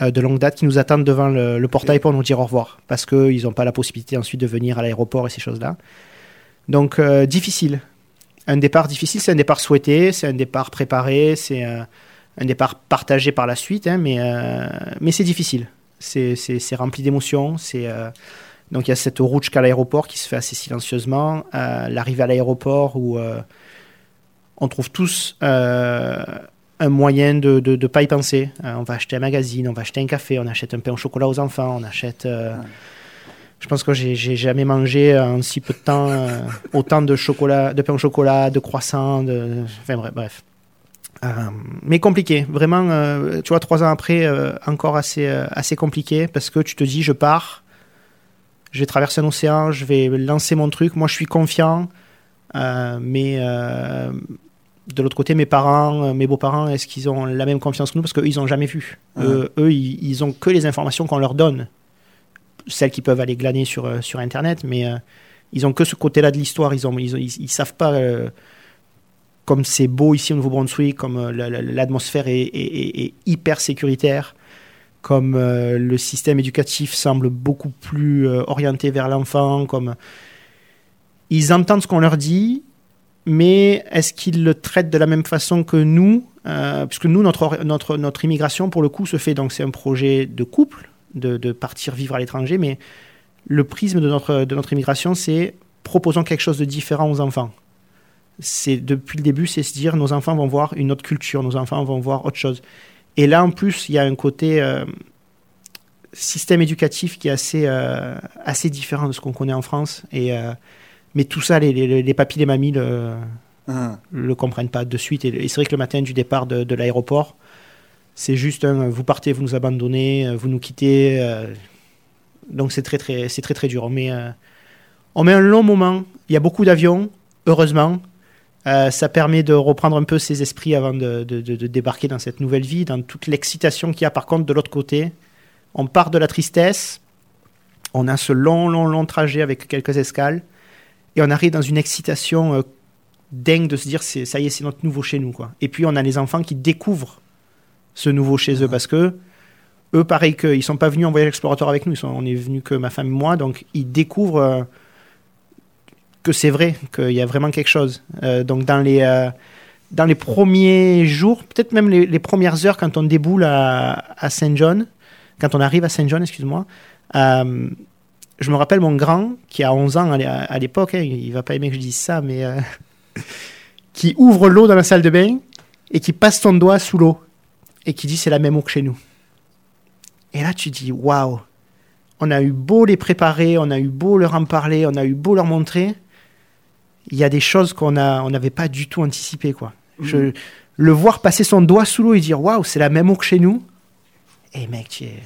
euh, de longue date qui nous attendent devant le, portail pour nous dire au revoir, parce qu'ils n'ont pas la possibilité ensuite de venir à l'aéroport et ces choses-là. Donc difficile. Un départ difficile, c'est un départ souhaité, c'est un départ préparé, c'est un départ partagé par la suite, hein, mais, mais c'est difficile c'est rempli d'émotions. C'est euh, donc il y a cette route jusqu'à l'aéroport qui se fait assez silencieusement. Euh, l'arrivée à l'aéroport où euh, on trouve tous un moyen de ne pas y penser. on va acheter un magazine, on va acheter un café, on achète un pain au chocolat aux enfants, on achète. Je pense que j'ai jamais mangé en si peu de temps autant de chocolat, de pain au chocolat, de croissants, de... enfin bref. bref. Euh, mais compliqué, vraiment, euh, tu vois, trois ans après, euh, encore assez, assez compliqué parce que tu te dis, je pars, je vais traverser un océan, je vais lancer mon truc, moi je suis confiant, mais de l'autre côté, mes parents, mes beaux-parents, est-ce qu'ils ont la même confiance que nous? Parce qu'eux, ils n'ont jamais vu. eux, ils, ils, ont que les informations qu'on leur donne, celles qu'ils peuvent aller glaner sur, sur Internet, mais ils ont que ce côté-là de l'histoire. Ils ne ils, ils, savent pas comme c'est beau ici au Nouveau-Brunswick, comme euh, l'atmosphère est, hyper sécuritaire, comme euh, le système éducatif semble beaucoup plus euh, orienté vers l'enfant, comme ils entendent ce qu'on leur dit, mais est-ce qu'ils le traitent de la même façon que nous Puisque nous, notre, notre, notre immigration, pour le coup, se fait, donc c'est un projet de couple, de, de partir vivre à l'étranger, mais le prisme de notre, de notre immigration, c'est proposons quelque chose de différent aux enfants c'est depuis le début, c'est se dire nos enfants vont voir une autre culture, nos enfants vont voir autre chose. Et là, en plus, il y a un côté euh, système éducatif qui est assez, euh, assez différent de ce qu'on connaît en France. Et, euh, mais tout ça, les, les, les papis, les mamies le, ah. le comprennent pas de suite. Et, c'est vrai que le matin du départ de, de l'aéroport, c'est juste un, vous partez, vous nous abandonnez, vous nous quittez. donc c'est très, très, très, très dur. On met, on met un long moment. Il y a beaucoup d'avions, heureusement. Euh, ça permet de reprendre un peu ses esprits avant de, débarquer dans cette nouvelle vie, dans toute l'excitation qu'il y a par contre de l'autre côté. On part de la tristesse, on a ce long, long, long trajet avec quelques escales, et on arrive dans une excitation euh, dingue de se dire ça y est, c'est notre nouveau chez nous. Quoi. Et puis on a les enfants qui découvrent ce nouveau chez eux parce que eux, pareil qu'ils ne sont pas venus en voyage explorateur avec nous, ils sont, on est venus que ma femme et moi, donc ils découvrent. Euh, que c'est vrai, qu'il y a vraiment quelque chose. Euh, donc dans les, euh, dans les premiers jours, peut-être même les, premières heures quand on déboule à, Saint John, quand on arrive à Saint John, excuse-moi, euh, je me rappelle mon grand, qui a 11 ans à l'époque, hein, il va pas aimer que je dise ça, mais [LAUGHS] qui ouvre l'eau dans la salle de bain et qui passe son doigt sous l'eau et qui dit c'est la même eau que chez nous. Et là, tu dis waouh, on a eu beau les préparer, on a eu beau leur en parler, on a eu beau leur montrer, il y a des choses qu'on n'avait pas du tout anticipées. Quoi. Mmh. Je, le voir passer son doigt sous l'eau et dire waouh, c'est la même eau que chez nous. Et eh, mec, tu es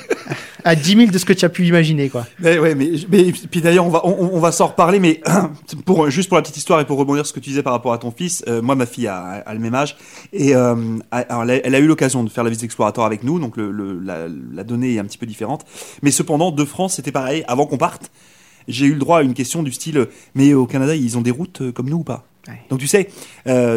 [LAUGHS] à 10 000 de ce que tu as pu imaginer, quoi. Mais, ouais, mais, puis d'ailleurs, on va, on, va s'en reparler, mais [CLEARS THROAT] pour, juste pour la petite histoire et pour rebondir sur ce que tu disais par rapport à ton fils, euh, moi, ma fille a, le même âge et euh, elle, a, eu l'occasion de faire la visite exploratoire avec nous, donc le, la, donnée est un petit peu différente. Mais cependant, de France, c'était pareil. Avant qu'on parte, j'ai eu le droit à une question du style, mais au Canada, ils ont des routes euh, comme nous ou pas? Donc tu sais,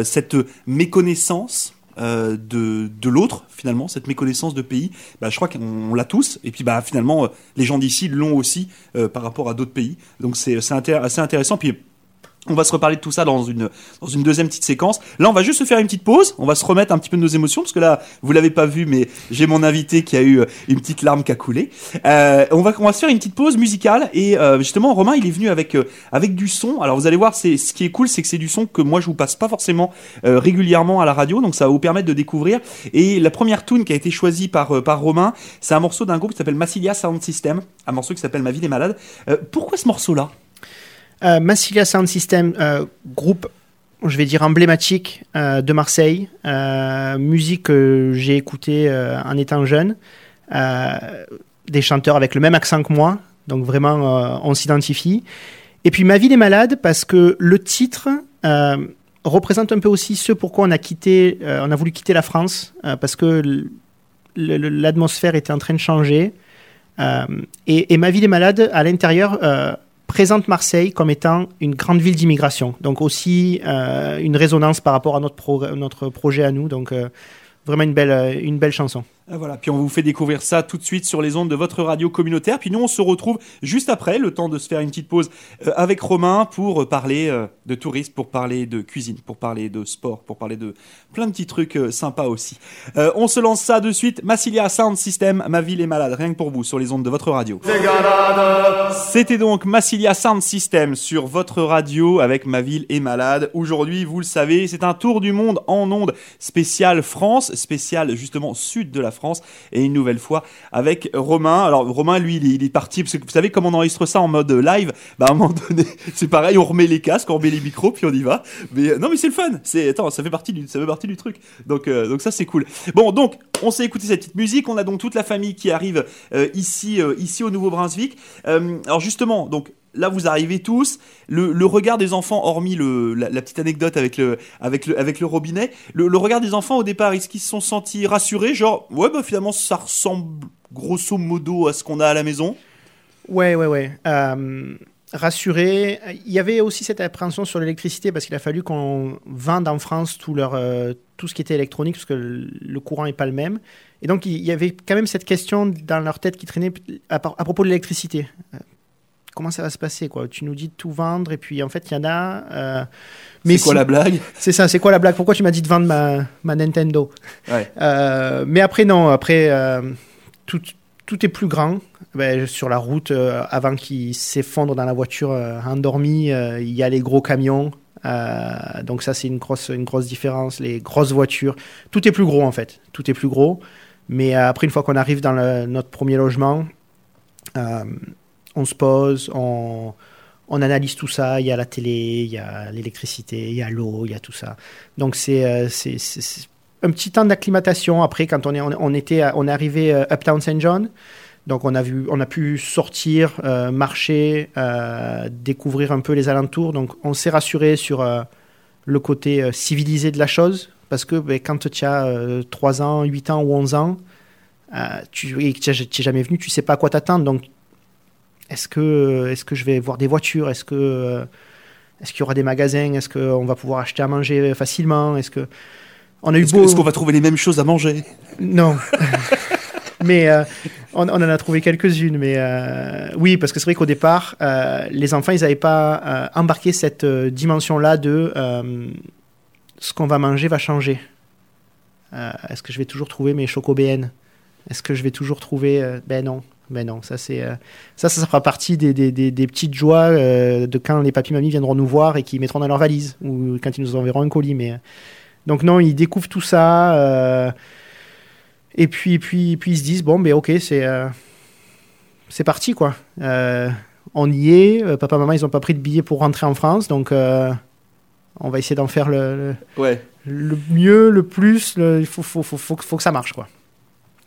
cette méconnaissance euh, de, de l'autre, finalement, cette méconnaissance de pays, bah, je crois qu'on l'a tous. Et puis bah, finalement, euh, les gens d'ici l'ont aussi euh, par rapport à d'autres pays. Donc c'est assez intéressant. Puis on va se reparler de tout ça dans une, dans une deuxième petite séquence. Là, on va juste se faire une petite pause. On va se remettre un petit peu de nos émotions parce que là, vous l'avez pas vu, mais j'ai mon invité qui a eu euh, une petite larme qui a coulé. Euh, on va, on va se faire une petite pause musicale et euh, justement, Romain, il est venu avec avec du son. Alors, vous allez voir, c'est ce qui est cool, c'est que c'est du son que moi je vous passe pas forcément régulièrement à la radio, donc ça va vous permettre de découvrir. Et la première tune qui a été choisie par par Romain, c'est un morceau d'un groupe qui s'appelle Massilia Sound System, un morceau qui s'appelle Ma vie des malades. pourquoi ce morceau-là? Euh, Massilia Sound System, euh, groupe, je vais dire emblématique euh, de Marseille, musique que j'ai écoutée en étant jeune, des chanteurs avec le même accent que moi, donc vraiment on s'identifie. Et puis Ma vie des malades, parce que le titre représente un peu aussi ce pourquoi on a quitté, on a voulu quitter la France, parce que l'atmosphère était en train de changer. et, et, Ma vie des malades, à l'intérieur, présente Marseille comme étant une grande ville d'immigration. Donc aussi euh, une résonance par rapport à notre, notre projet à nous. Donc euh, vraiment une belle, euh, une belle chanson. Ah, voilà, puis on vous fait découvrir ça tout de suite sur les ondes de votre radio communautaire. Puis nous, on se retrouve juste après, le temps de se faire une petite pause euh, avec Romain pour parler euh, de tourisme, pour parler de cuisine, pour parler de sport, pour parler de plein de petits trucs sympas aussi. on se lance ça de suite. Massilia Sound System, ma ville est malade, rien que pour vous, sur les ondes de votre radio. C'était donc Massilia Sound System sur votre radio avec ma ville est malade. Aujourd'hui, vous le savez, c'est un tour du monde en ondes spécial France, spécial justement sud de la France. Et une nouvelle fois avec Romain. Alors Romain, lui, il est, parti, parce que vous savez comment on enregistre ça en mode live? Bah, À un moment donné, [LAUGHS] c'est pareil, on remet les casques, on remet les micros, puis on y va. Mais euh, non, mais c'est le fun. C'est attends, ça fait partie du, ça fait partie du truc. Donc, euh, donc ça, c'est cool. Bon, donc on s'est écouté cette petite musique. On a donc toute la famille qui arrive euh, ici, ici au Nouveau-Brunswick. alors justement, donc là vous arrivez tous, le, regard des enfants, hormis la, petite anecdote avec le, robinet, le, regard des enfants au départ, est-ce qu'ils se sont sentis rassurés Genre, ouais, bah finalement ça ressemble grosso modo à ce qu'on a à la maison? Ouais, ouais, ouais. Euh, rassurés. Il y avait aussi cette appréhension sur l'électricité parce qu'il a fallu qu'on vende en France tout, leur, euh, tout ce qui était électronique parce que le courant n'est pas le même. Et donc il y avait quand même cette question dans leur tête qui traînait à propos de l'électricité comment ça va se passer quoi Tu nous dis de tout vendre et puis en fait il y en a. Euh, mais c'est quoi la blague C'est ça, c'est quoi la blague? Pourquoi tu m'as dit de vendre ma, ma Nintendo? [LAUGHS] Euh, Mais après non, après euh, tout, tout est plus grand. Ben, sur la route, avant qu'il s'effondre dans la voiture endormie, il y a les gros camions. donc ça c'est une grosse, une grosse différence. Les grosses voitures, tout est plus gros en fait, tout est plus gros. Mais après une fois qu'on arrive dans notre premier logement, on se pose, on, analyse tout ça. Il y a la télé, il y a l'électricité, il y a l'eau, il y a tout ça. Donc c'est euh, un petit temps d'acclimatation. Après, quand on est, on, était, on est arrivé à euh, Uptown St. John, donc on a, vu, on a pu sortir, euh, marcher, découvrir un peu les alentours. Donc on s'est rassuré sur le côté civilisé de la chose. Parce que ben, quand tu as 3 ans, 8 ans ou 11 ans, tu n'es jamais venu, tu sais pas à quoi t'attendre. Donc est-ce que, est que je vais voir des voitures? Est-ce que est-ce qu'il y aura des magasins? Est-ce qu'on va pouvoir acheter à manger facilement? Est-ce que on a eu Est-ce qu'on va trouver les mêmes choses à manger? Non. [LAUGHS] mais euh, on, en a trouvé quelques-unes. Mais euh, oui, parce que c'est vrai qu'au départ, euh, les enfants, ils n'avaient pas embarqué cette dimension-là de ce qu'on va manger va changer. Est-ce que je vais toujours trouver mes chocobéennes Est-ce que je vais toujours trouver Ben non. Ben non, ça c'est ça, ça fera partie des, des, des, petites joies de quand les papis mamies viendront nous voir et qui mettront dans leur valise ou quand ils nous enverront un colis. Mais donc non, ils découvrent tout ça et puis puis puis ils se disent bon ben ok c'est c'est parti quoi. on y est. papa maman ils ont pas pris de billet pour rentrer en France donc on va essayer d'en faire le, le, mieux, le plus. il faut, faut, faut, faut, que ça marche, quoi.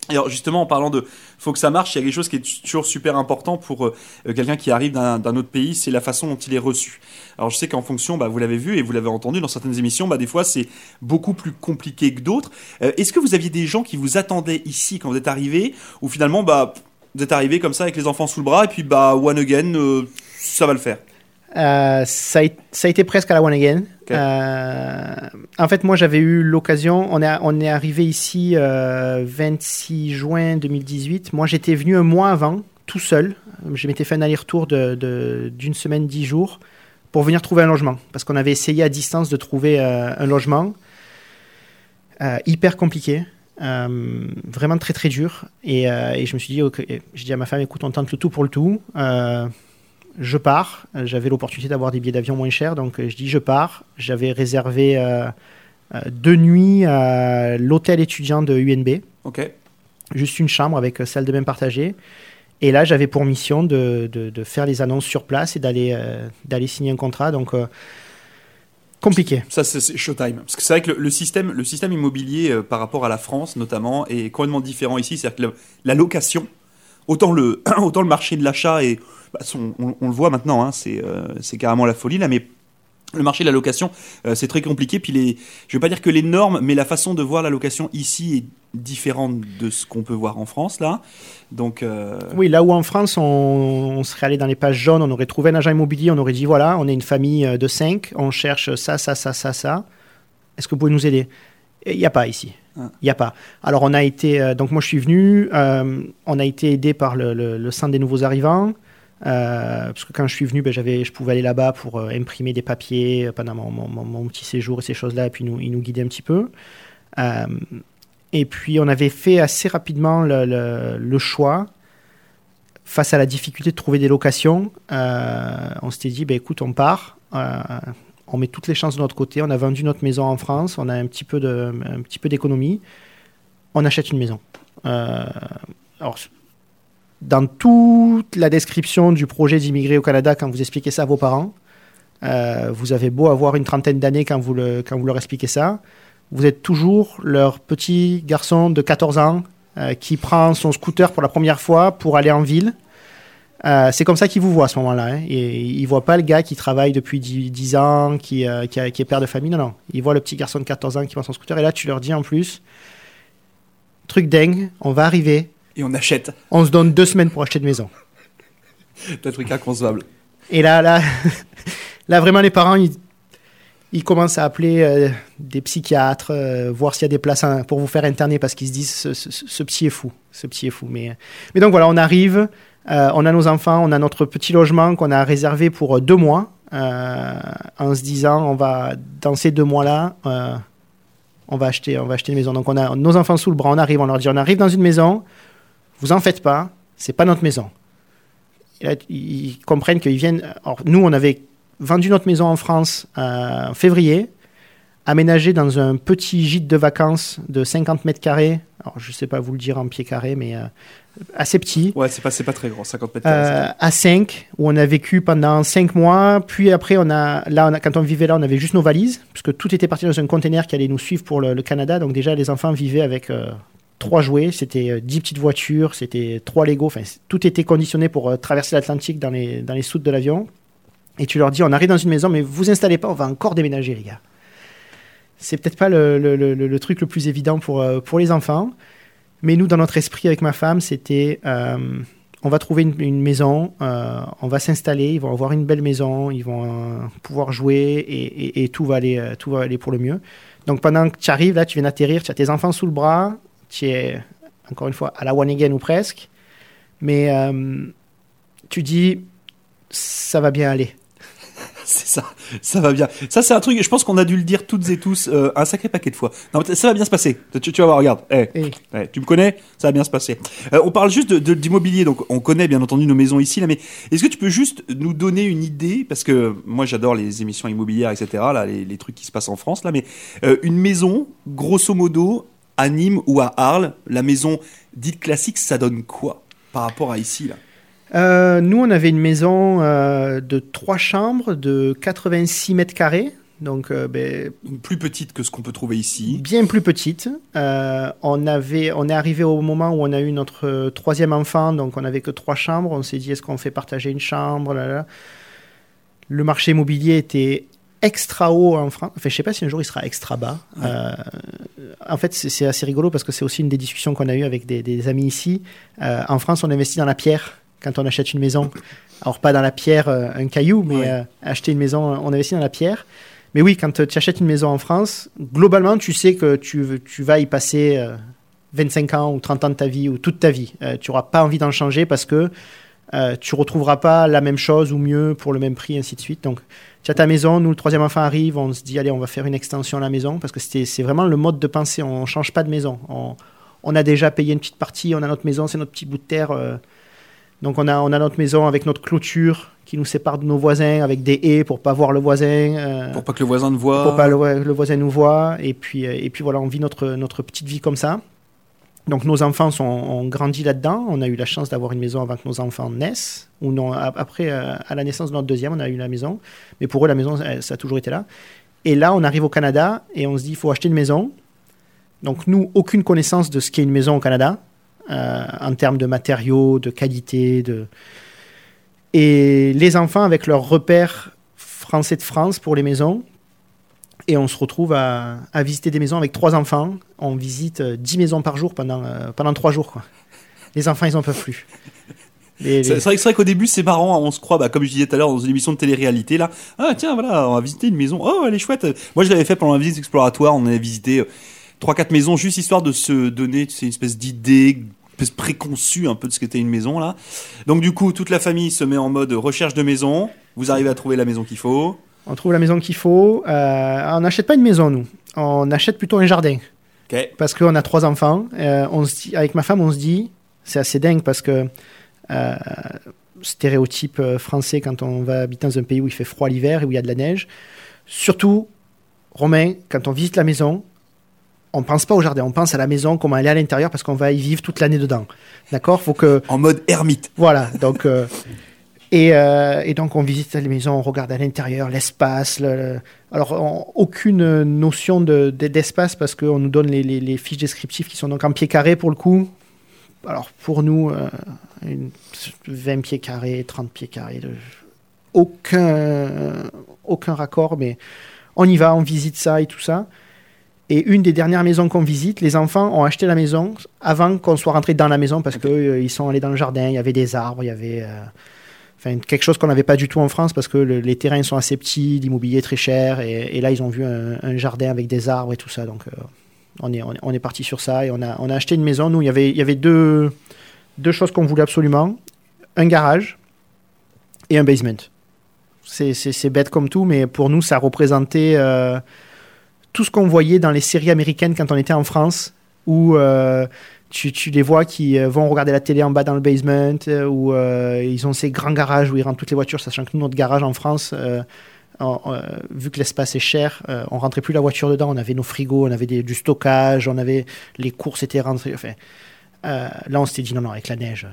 Alors justement, en parlant de faut que ça marche, il y a quelque chose qui est toujours super important pour euh, quelqu'un qui arrive d'un autre pays, c'est la façon dont il est reçu. Alors je sais qu'en fonction, bah, vous l'avez vu et vous l'avez entendu dans certaines émissions, bah, des fois c'est beaucoup plus compliqué que d'autres. Euh, est-ce que vous aviez des gens qui vous attendaient ici quand vous êtes arrivé, ou finalement bah, vous êtes arrivé comme ça avec les enfants sous le bras et puis bah one again, euh, ça va le faire? Euh, ça, a, ça, a, été presque à la one again. Euh, en fait, moi, j'avais eu l'occasion. On est, on est arrivé ici euh, 26 juin 2018. Moi, j'étais venu un mois avant, tout seul. Je m'étais fait un aller-retour d'une de, semaine, dix jours, pour venir trouver un logement. Parce qu'on avait essayé à distance de trouver euh, un logement. hyper compliqué. vraiment très très dur. Et, et, je me suis dit, okay, je dis à ma femme, écoute, on tente le tout pour le tout je pars. J'avais l'opportunité d'avoir des billets d'avion moins chers, donc euh, je dis je pars. J'avais réservé euh, euh, deux nuits à l'hôtel étudiant de UNB. Ok. Juste une chambre avec salle de bain partagée. Et là, j'avais pour mission de, de, faire les annonces sur place et d'aller d'aller signer un contrat. Donc, compliqué. Ça, c'est showtime. Parce que c'est vrai que le, système, le système immobilier par rapport à la France, notamment, est complètement différent ici. C'est-à-dire que la location, autant le, [CLEARS THROAT] autant le marché de l'achat est bah, on, le voit maintenant, hein, euh, c'est carrément la folie là, mais le marché de la location, euh, c'est très compliqué. Puis les, je vais pas dire que les normes, mais la façon de voir la location ici est différente de ce qu'on peut voir en France là. Donc euh, oui, là où en France on, serait allé dans les pages jaunes, on aurait trouvé un agent immobilier, on aurait dit voilà, on est une famille de cinq, on cherche ça, ça, ça, ça, ça. Est-ce que vous pouvez nous aider? Il n'y a pas ici. Ah. Il n'y a pas. Alors on a été, donc moi je suis venu, on a été aidé par le, le centre des nouveaux arrivants. Euh, parce que quand je suis venu, ben, j'avais, je pouvais aller là-bas pour euh, imprimer des papiers euh, pendant mon, petit séjour et ces choses-là, et puis nous, ils nous guidaient un petit peu. et puis on avait fait assez rapidement le, choix, face à la difficulté de trouver des locations, on s'était dit, ben, écoute, on part, on met toutes les chances de notre côté, on a vendu notre maison en France, on a un petit peu, de, un petit peu d'économie, on achète une maison. alors, dans toute la description du projet d'immigrer au Canada, quand vous expliquez ça à vos parents, euh, vous avez beau avoir une trentaine d'années quand, vous leur expliquez ça, vous êtes toujours leur petit garçon de 14 ans euh, qui prend son scooter pour la première fois pour aller en ville. Euh, c'est comme ça qu'ils vous voient à ce moment-là. Hein. Et ils ne voient pas le gars qui travaille depuis 10, ans, qui, est père de famille. Non, non. Ils voient le petit garçon de 14 ans qui prend son scooter. Et là, tu leur dis en plus, truc dingue, on va arriver et on achète. On se donne deux semaines pour acheter une maison. [LAUGHS] un truc inconcevable. Et là, là, [LAUGHS] là vraiment, les parents, ils, commencent à appeler euh, des psychiatres, euh, voir s'il y a des places pour vous faire interner parce qu'ils se disent ce, petit est fou, ce petit est fou. Mais, mais donc voilà, on arrive, euh, on a nos enfants, on a notre petit logement qu'on a réservé pour deux mois, en se disant on va dans ces deux mois-là, on va acheter, on va acheter une maison. Donc on a nos enfants sous le bras, on arrive, on leur dit on arrive dans une maison, vous en faites pas, c'est pas notre maison. ils comprennent qu'ils viennent. nous, on avait vendu notre maison en France euh, en février, aménagé dans un petit gîte de vacances de 50 mètres carrés. Alors, je sais pas vous le dire en pied carré, mais euh, assez petit. Ouais, c'est pas, pas très grand, 50 mètres carrés. Euh, à 5, où on a vécu pendant 5 mois. Puis après, on a, là, quand on vivait là, on avait juste nos valises, puisque tout était parti dans un container qui allait nous suivre pour le, le Canada. Donc, déjà, les enfants vivaient avec trois jouets, c'était euh, dix petites voitures, c'était trois Lego, enfin tout était conditionné pour euh, traverser l'Atlantique dans les, dans les soutes de l'avion. Et tu leur dis, on arrive dans une maison, mais vous installez pas, on va encore déménager, les gars. C'est peut-être pas le, le, truc le plus évident pour, euh, pour les enfants, mais nous, dans notre esprit avec ma femme, c'était, on va trouver une, maison, on va s'installer, ils vont avoir une belle maison, ils vont pouvoir jouer et, et, tout, va aller, tout va aller pour le mieux. Donc pendant que tu arrives, là, tu viens d'atterrir, tu as tes enfants sous le bras, tu es, encore une fois, à la one again ou presque. Mais euh, tu dis, ça va bien aller. [LAUGHS] c'est ça, ça va bien. Ça, c'est un truc, je pense qu'on a dû le dire toutes et tous euh, un sacré paquet de fois. Non, ça va bien se passer. Tu, tu vas voir, regarde. Eh, eh, tu me connais, ça va bien se passer. Euh, on parle juste de- de- d'immobilier, donc on connaît bien entendu nos maisons ici, là, mais est-ce que tu peux juste nous donner une idée, parce que moi j'adore les émissions immobilières, etc., là, les, les trucs qui se passent en France, là, mais euh, une maison, grosso modo, à Nîmes ou à Arles, la maison dite classique, ça donne quoi par rapport à ici, là? Euh, nous, on avait une maison euh, de trois chambres de 86 mètres carrés, donc euh, ben, Plus petite que ce qu'on peut trouver ici. bien plus petite. Euh, on, avait, on est arrivé au moment où on a eu notre troisième enfant, donc on n'avait que trois chambres. On s'est dit, est-ce qu'on fait partager une chambre? Là, là. Le marché immobilier était extra haut en France. Enfin, je sais pas si un jour il sera extra bas. Ouais. Euh, en fait, c'est assez rigolo parce que c'est aussi une des discussions qu'on a eues avec des, des amis ici. Euh, en France, on investit dans la pierre quand on achète une maison. Alors, pas dans la pierre, euh, un caillou, mais Ouais. acheter une maison, on investit dans la pierre. Mais oui, quand tu achètes une maison en France, globalement, tu sais que tu, tu vas y passer euh, 25 ans ou 30 ans de ta vie ou toute ta vie. Tu n'auras pas envie d'en changer parce que euh, tu retrouveras pas la même chose ou mieux pour le même prix, ainsi de suite. Donc, tu as ta maison, nous, le troisième enfant arrive, on se dit, allez, on va faire une extension à la maison parce que c'est vraiment le mode de pensée. On ne change pas de maison. On, on a déjà payé une petite partie, on a notre maison, c'est notre petit bout de terre. euh. donc, on a, on a notre maison avec notre clôture qui nous sépare de nos voisins, avec des haies pour pas voir le voisin. euh, Pour pas que le voisin ne voit. pour pas le, le voisin nous voit. Et puis, euh, et puis voilà, on vit notre, notre petite vie comme ça. Donc nos enfants ont grandi là-dedans. On a eu la chance d'avoir une maison avant que nos enfants naissent. Ou non, après, euh, à la naissance de notre deuxième, on a eu la maison. Mais pour eux, la maison, ça a toujours été là. Et là, on arrive au Canada et on se dit, il faut acheter une maison. Donc nous, aucune connaissance de ce qu'est une maison au Canada, euh, en termes de matériaux, de qualité. De... Et les enfants, avec leurs repères français de France pour les maisons, et on se retrouve à, à visiter des maisons avec trois enfants. On visite euh, 10 maisons par jour pendant, euh, pendant trois jours. Quoi. Les enfants, ils n'en peuvent plus. Les- C'est vrai, vrai qu'au début c'est marrant, hein, on se croit, bah, comme je disais tout à l'heure dans une émission de télé-réalité là, ah tiens voilà, on va visiter une maison, oh elle est chouette. Moi je l'avais fait pendant la visite exploratoire, on avait visité euh, trois quatre maisons juste histoire de se donner tu sais, une espèce d'idée, espèce préconçue un peu de ce qu'était une maison là. Donc du coup toute la famille se met en mode recherche de maison, vous arrivez à trouver la maison qu'il faut. On trouve la maison qu'il faut. Euh, on n'achète pas une maison, nous. On achète plutôt un jardin. Ok. Parce qu'on a trois enfants. Euh, on se dit, avec ma femme, on se dit, c'est assez dingue parce que euh, stéréotype français quand on va habiter dans un pays où il fait froid l'hiver et où il y a de la neige. Surtout, Romain, quand on visite la maison, on pense pas au jardin, on pense à la maison, comment elle est à l'intérieur parce qu'on va y vivre toute l'année dedans. D'accord? Faut que En mode ermite. voilà, donc. euh, et, euh, et donc, on visite les maisons, on regarde à l'intérieur, l'espace. le- le- Alors, on- aucune notion de- de- d'espace parce qu'on nous donne les, les- les fiches descriptives qui sont donc en pieds carrés pour le coup. Alors, pour nous, euh, une- 20 pieds carrés, 30 pieds carrés, de- aucun, aucun raccord, mais on y va, on visite ça et tout ça. Et une des dernières maisons qu'on visite, les enfants ont acheté la maison avant qu'on soit rentré dans la maison parce qu'ils sont allés dans le jardin, il y avait des arbres, il y avait euh, quelque chose qu'on n'avait pas du tout en France parce que le- les terrains sont assez petits, l'immobilier très cher. Et, là, ils ont vu un, jardin avec des arbres et tout ça. Donc, euh, on est, on parti sur ça et on a, on a acheté une maison. Nous, il y avait, il y avait deux, deux choses qu'on voulait absolument un garage et un basement. C'est bête comme tout, mais pour nous, ça représentait euh, tout ce qu'on voyait dans les séries américaines quand on était en France, où euh, tu, tu les vois qui euh, vont regarder la télé en bas dans le basement, euh, où euh, ils ont ces grands garages où ils rentrent toutes les voitures, sachant que nous, notre garage en France, euh, euh, vu que l'espace est cher, on rentrait plus la voiture dedans, on avait nos frigos, on avait des- du stockage, on avait les courses étaient rentrées. Enfin, là, on s'était dit non, non, avec la neige,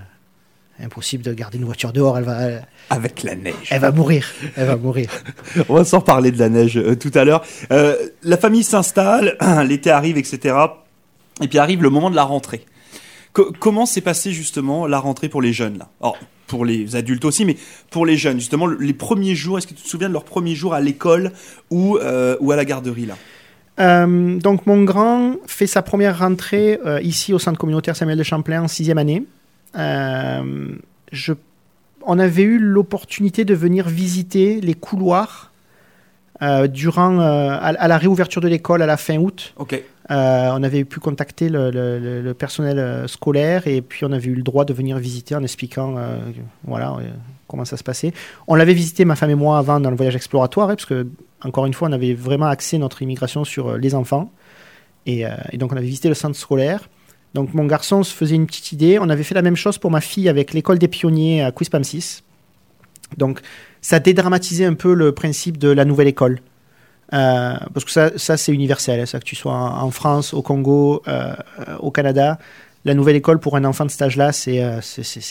impossible de garder une voiture dehors, elle va, elle, Avec la neige. elle va mourir, elle va mourir. [LAUGHS] On va s'en parler de la neige euh, tout à l'heure. Euh, la famille s'installe, [CLEARS THROAT] l'été arrive, etc. Et puis arrive le moment de la rentrée. Co- comment s'est passé justement la rentrée pour les jeunes là? Alors, pour les adultes aussi, mais pour les jeunes, justement, le- les premiers jours, est-ce que tu te souviens de leurs premiers jours à l'école ou, euh, ou à la garderie là? Euh, donc mon grand fait sa première rentrée euh, ici au centre communautaire Samuel de Champlain en sixième année. On avait eu l'opportunité de venir visiter les couloirs durant, à, à, la réouverture de l'école à la fin août. Euh, on avait pu contacter le, personnel euh, scolaire et puis on avait eu le droit de venir visiter en expliquant euh, voilà, comment ça se passait. On l'avait visité, ma femme et moi, avant dans le voyage exploratoire, hein, parce que, encore une fois, on avait vraiment axé notre immigration sur les enfants. Et, donc on avait visité le centre scolaire. Donc mon garçon se faisait une petite idée. On avait fait la même chose pour ma fille avec l'école des pionniers à Quispamsis. Donc ça dédramatisait un peu le principe de la nouvelle école. Euh, parce que ça, ça c'est universel, hein, ça que tu sois en, France, au Congo, euh, au Canada. La nouvelle école pour un enfant de cet âge-là, c'est euh,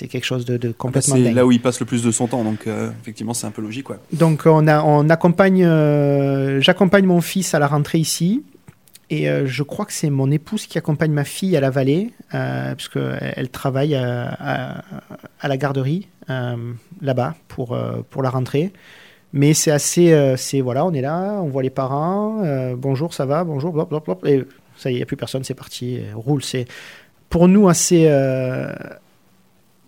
quelque chose de, de complètement C'est là où il passe le plus de son temps, donc effectivement, c'est un peu logique. Ouais. Donc on, a, on accompagne, j'accompagne mon fils à la rentrée ici. Et je crois que c'est mon épouse qui accompagne ma fille à la vallée, puisqu'elle elle travaille à, à, la garderie là-bas pour, pour la rentrée. Mais c'est assez. Euh, c'est voilà, on est là, on voit les parents. Euh, bonjour, ça va, bonjour, blop, blop, blop, et ça y est, il n'y a plus personne, c'est parti, roule. C'est pour nous assez. Euh,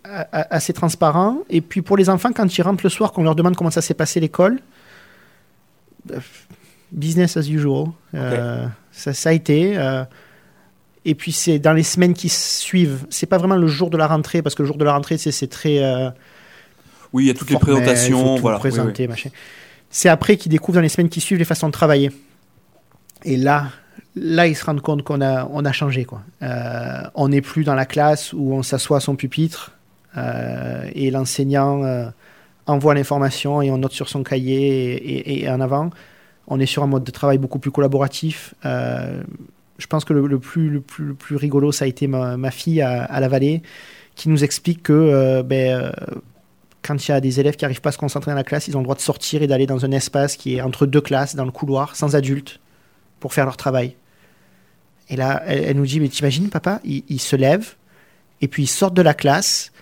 assez transparent. Et puis pour les enfants, quand ils rentrent le soir, qu'on leur demande comment ça s'est passé l'école, business as usual. Ça, ça, a été. Et puis c'est dans les semaines qui suivent. C'est pas vraiment le jour de la rentrée, parce que le jour de la rentrée, c'est très oui, il y a toutes les présentations. voilà. présenter, C'est après qu'ils découvrent dans les semaines qui suivent les façons de travailler. Et là, là, ils se rendent compte qu'on a, on a changé. Quoi. Euh, on n'est plus dans la classe où on s'assoit à son pupitre euh, et l'enseignant euh, envoie l'information et on note sur son cahier et, en avant. On est sur un mode de travail beaucoup plus collaboratif. Je pense que le, plus, rigolo, ça a été ma, fille à, la vallée qui nous explique que ben, quand il y a des élèves qui n'arrivent pas à se concentrer dans la classe, ils ont le droit de sortir et d'aller dans un espace qui est entre deux classes, dans le couloir, sans adultes, pour faire leur travail. Et là, elle, nous dit, mais t'imagines, papa, ils, se lèvent, et puis ils sortent de la classe,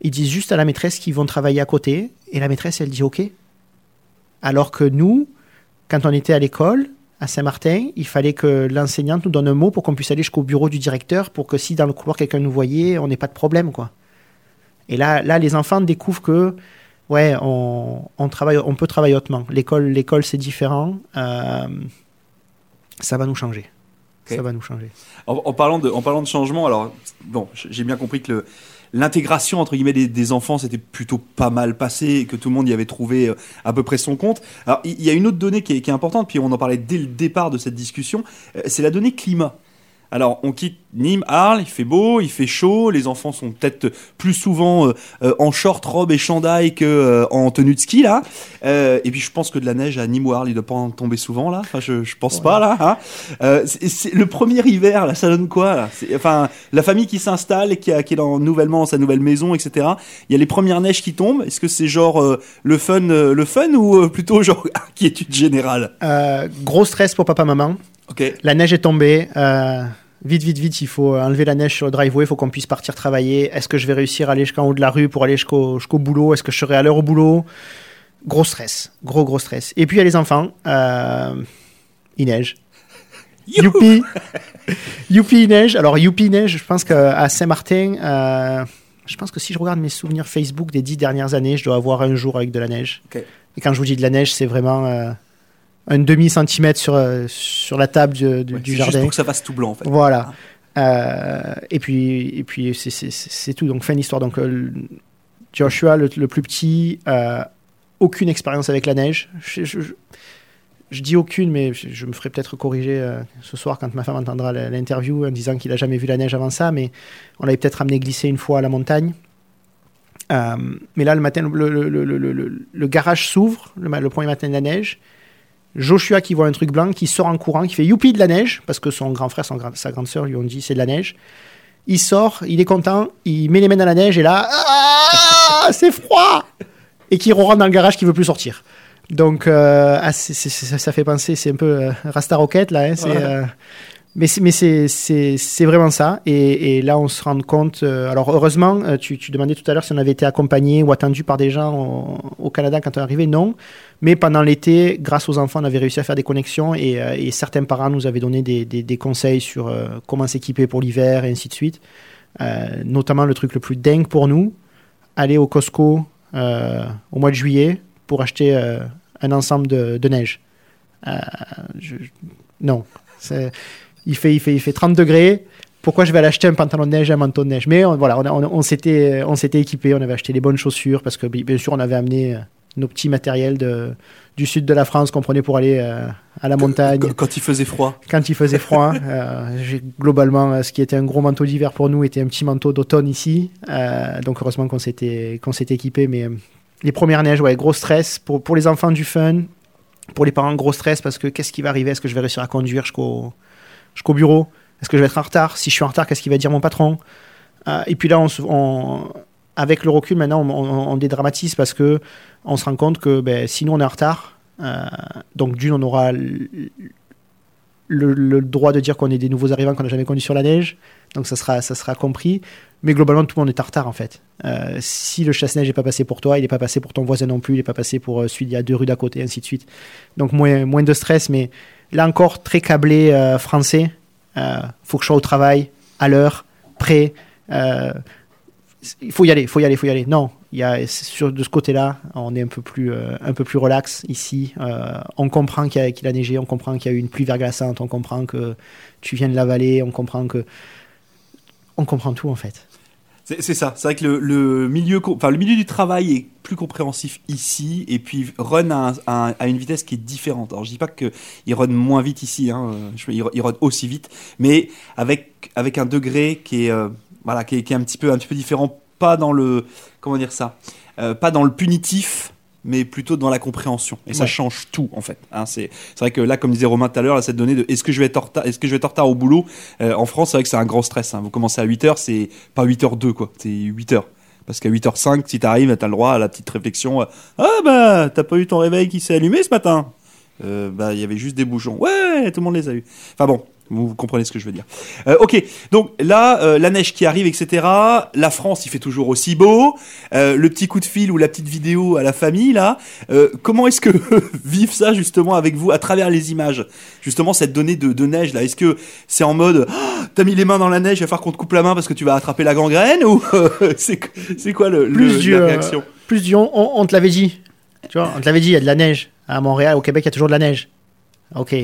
ils disent juste à la maîtresse qu'ils vont travailler à côté, et la maîtresse, elle dit OK. Alors que nous, quand on était à l'école, à Saint-Martin, il fallait que l'enseignante nous donne un mot pour qu'on puisse aller jusqu'au bureau du directeur, pour que si dans le couloir quelqu'un nous voyait, on n'ait pas de problème, quoi. Et là, là, les enfants découvrent que ouais, on, on, travaille, on peut travailler autrement. L'école, l'école, c'est différent. Euh, ça va nous changer. Ça va nous changer. En, parlant de, en parlant de changement, alors bon, j'ai bien compris que le, l'intégration entre guillemets des, enfants c'était plutôt pas mal passé et que tout le monde y avait trouvé euh, à peu près son compte. Alors il y, a une autre donnée qui est, qui est importante, puis on en parlait dès le départ de cette discussion, euh, c'est la donnée climat. Alors, on quitte Nîmes, Arles, il fait beau, il fait chaud, les enfants sont peut-être plus souvent euh, euh, en short, robe et chandail que euh, en tenue de ski là. et puis je pense que de la neige à Nîmes ou Arles, il doit pas en tomber souvent là. Enfin, je, je pense pas là. Hein. c'est le premier hiver là, ça donne quoi là? Enfin, la famille qui s'installe et qui, a, qui est dans, nouvellement dans sa nouvelle maison, etc. Il y a les premières neiges qui tombent. Est-ce que c'est genre le fun, le fun ou plutôt genre [LAUGHS] inquiétude générale? Gros stress pour papa maman. Ok. La neige est tombée vite, vite, vite, il faut enlever la neige sur le driveway, il faut qu'on puisse partir travailler. Est-ce que je vais réussir à aller jusqu'en haut de la rue pour aller jusqu'au boulot? Est-ce que je serai à l'heure au boulot? Gros stress, gros, gros stress. Et puis il y a les enfants, euh, il neige. [LAUGHS] Youpi Youpi, il neige. Alors, Youpi, il neige, je pense qu'à Saint-Martin, euh, je pense que si je regarde mes souvenirs Facebook des dix dernières années, je dois avoir un jour avec de la neige. Et quand je vous dis de la neige, c'est vraiment. Euh, un demi centimètre sur, euh, sur la table du, du jardin. Juste pour que ça fasse tout blanc en fait. Voilà. Euh, et puis, et puis c'est tout. Donc, fin d'histoire. Donc, euh, Joshua, le, plus petit, aucune expérience avec la neige. Je, je, dis aucune, mais je, me ferai peut-être corriger ce soir quand ma femme entendra l'interview en disant qu'il n'a jamais vu la neige avant ça. Mais on l'avait peut-être amené glisser une fois à la montagne. mais là, le matin, le, le, le garage s'ouvre, le, premier matin de la neige. Joshua qui voit un truc blanc, qui sort en courant, qui fait youpi de la neige, parce que son grand frère, son sa grande sœur lui ont dit c'est de la neige. Il sort, il est content, il met les mains dans la neige et là, ah, c'est froid Et qui rentre dans le garage qui veut plus sortir. Donc, euh, ah, ça, fait penser, c'est un peu euh, Rasta Rocket là. Hein, c'est, euh, mais c'est vraiment ça. Et, là, on se rend compte. Euh, alors, heureusement, euh, tu, demandais tout à l'heure si on avait été accompagné ou attendu par des gens au, Canada quand on est arrivé. Non. Mais pendant l'été, grâce aux enfants, on avait réussi à faire des connexions et, euh, certains parents nous avaient donné des, conseils sur comment s'équiper pour l'hiver et ainsi de suite. notamment le truc le plus dingue pour nous aller au Costco au mois de juillet pour acheter un ensemble de, neige. non. Il fait, il, fait, il fait 30 degrés. Pourquoi je vais aller acheter un pantalon de neige et un manteau de neige? Mais on, voilà, on, on, a- on s'était, on s'était équipé, on avait acheté les bonnes chaussures parce que bi- bien sûr on avait amené euh, nos petits matériels de, du sud de la France qu'on prenait pour aller euh, à la montagne Quand, quand il faisait froid. quand il faisait froid. euh, j'ai- globalement, euh, ce qui était un gros manteau d'hiver pour nous était un petit manteau d'automne ici. Euh, donc heureusement qu'on s'était qu'on s'était équipé. Mais euh, les premières neiges, ouais, gros stress pour pour les enfants du fun, pour les parents gros stress parce que qu'est-ce qui va arriver? Est-ce que je vais réussir à conduire jusqu'au jusqu'au bureau Est-ce que je vais être en retard? Si je suis en retard, qu'est-ce qu'il va dire mon patron? Euh, Et puis là, avec le recul, maintenant, on, dédramatise parce que on se rend compte que ben, si nous on est en retard, euh, donc d'une, on aura le, droit de dire qu'on est des nouveaux arrivants qu'on n'a jamais connus sur la neige, donc ça sera, ça sera compris. Mais globalement, tout le monde est en retard en fait. Euh, si le chasse-neige n'est pas passé pour toi, il n'est pas passé pour ton voisin non plus, il n'est pas passé pour celui d'il y a deux rues d'à côté, ainsi de suite. Donc moins, moins de stress, mais là encore, très câblé euh, français. Euh, faut que je sois au travail, à l'heure, prêt. Euh, il faut y aller, faut y aller, faut y aller. Non, il y a, sur, de ce côté-là, on est un peu plus, euh, un peu plus relax ici. On comprend qu'il a, a neigé, on comprend qu'il y a eu une pluie verglaçante, on comprend que tu viens de la vallée, on comprend que. On comprend tout en fait. C'est ça. C'est vrai que le, milieu, enfin le milieu du travail est plus compréhensif ici, et puis run à, à un- à une vitesse qui est différente. Alors je dis pas que il run moins vite ici, hein, il, il run aussi vite, mais avec avec un degré qui est euh, voilà qui est un petit peu un petit peu différent, pas dans le comment dire ça, Euh, pas dans le punitif. Mais plutôt dans la compréhension. Et ça Ouais. change tout, en fait. Hein, c'est vrai que là, comme disait Romain tout à l'heure, cette donnée de est-ce que je vais être en retard, est-ce que je vais être en retard au boulot euh, En France, c'est vrai que c'est un grand stress. hein. Vous commencez à 8h, c'est pas 8h2, quoi. C'est 8h. Parce qu'à 8h05, si t'arrives, t'as le droit à la petite réflexion. euh, ah bah, t'as pas eu ton réveil qui s'est allumé ce matin? Euh, Bah, il y avait juste des bouchons. Ouais, tout le monde les a eu. Enfin bon, vous, comprenez ce que je veux dire. Euh, ok, donc là, euh, la neige qui arrive, etc. La France, il fait toujours aussi beau. Euh, le petit coup de fil ou la petite vidéo à la famille, là. Comment est-ce que [LAUGHS] vivent ça justement avec vous à travers les images? Justement, cette donnée de, de neige, là. Est-ce que c'est en mode, Ah, t'as mis les mains dans la neige, il va falloir qu'on te coupe la main parce que tu vas attraper la gangrène? Ou [LAUGHS] c'est quoi le, le- Plus du, la réaction? Plus du on, on- on te l'avait dit. Tu vois, on te l'avait dit, il y a de la neige. À Montréal, au Québec, il y a toujours de la neige. Ok,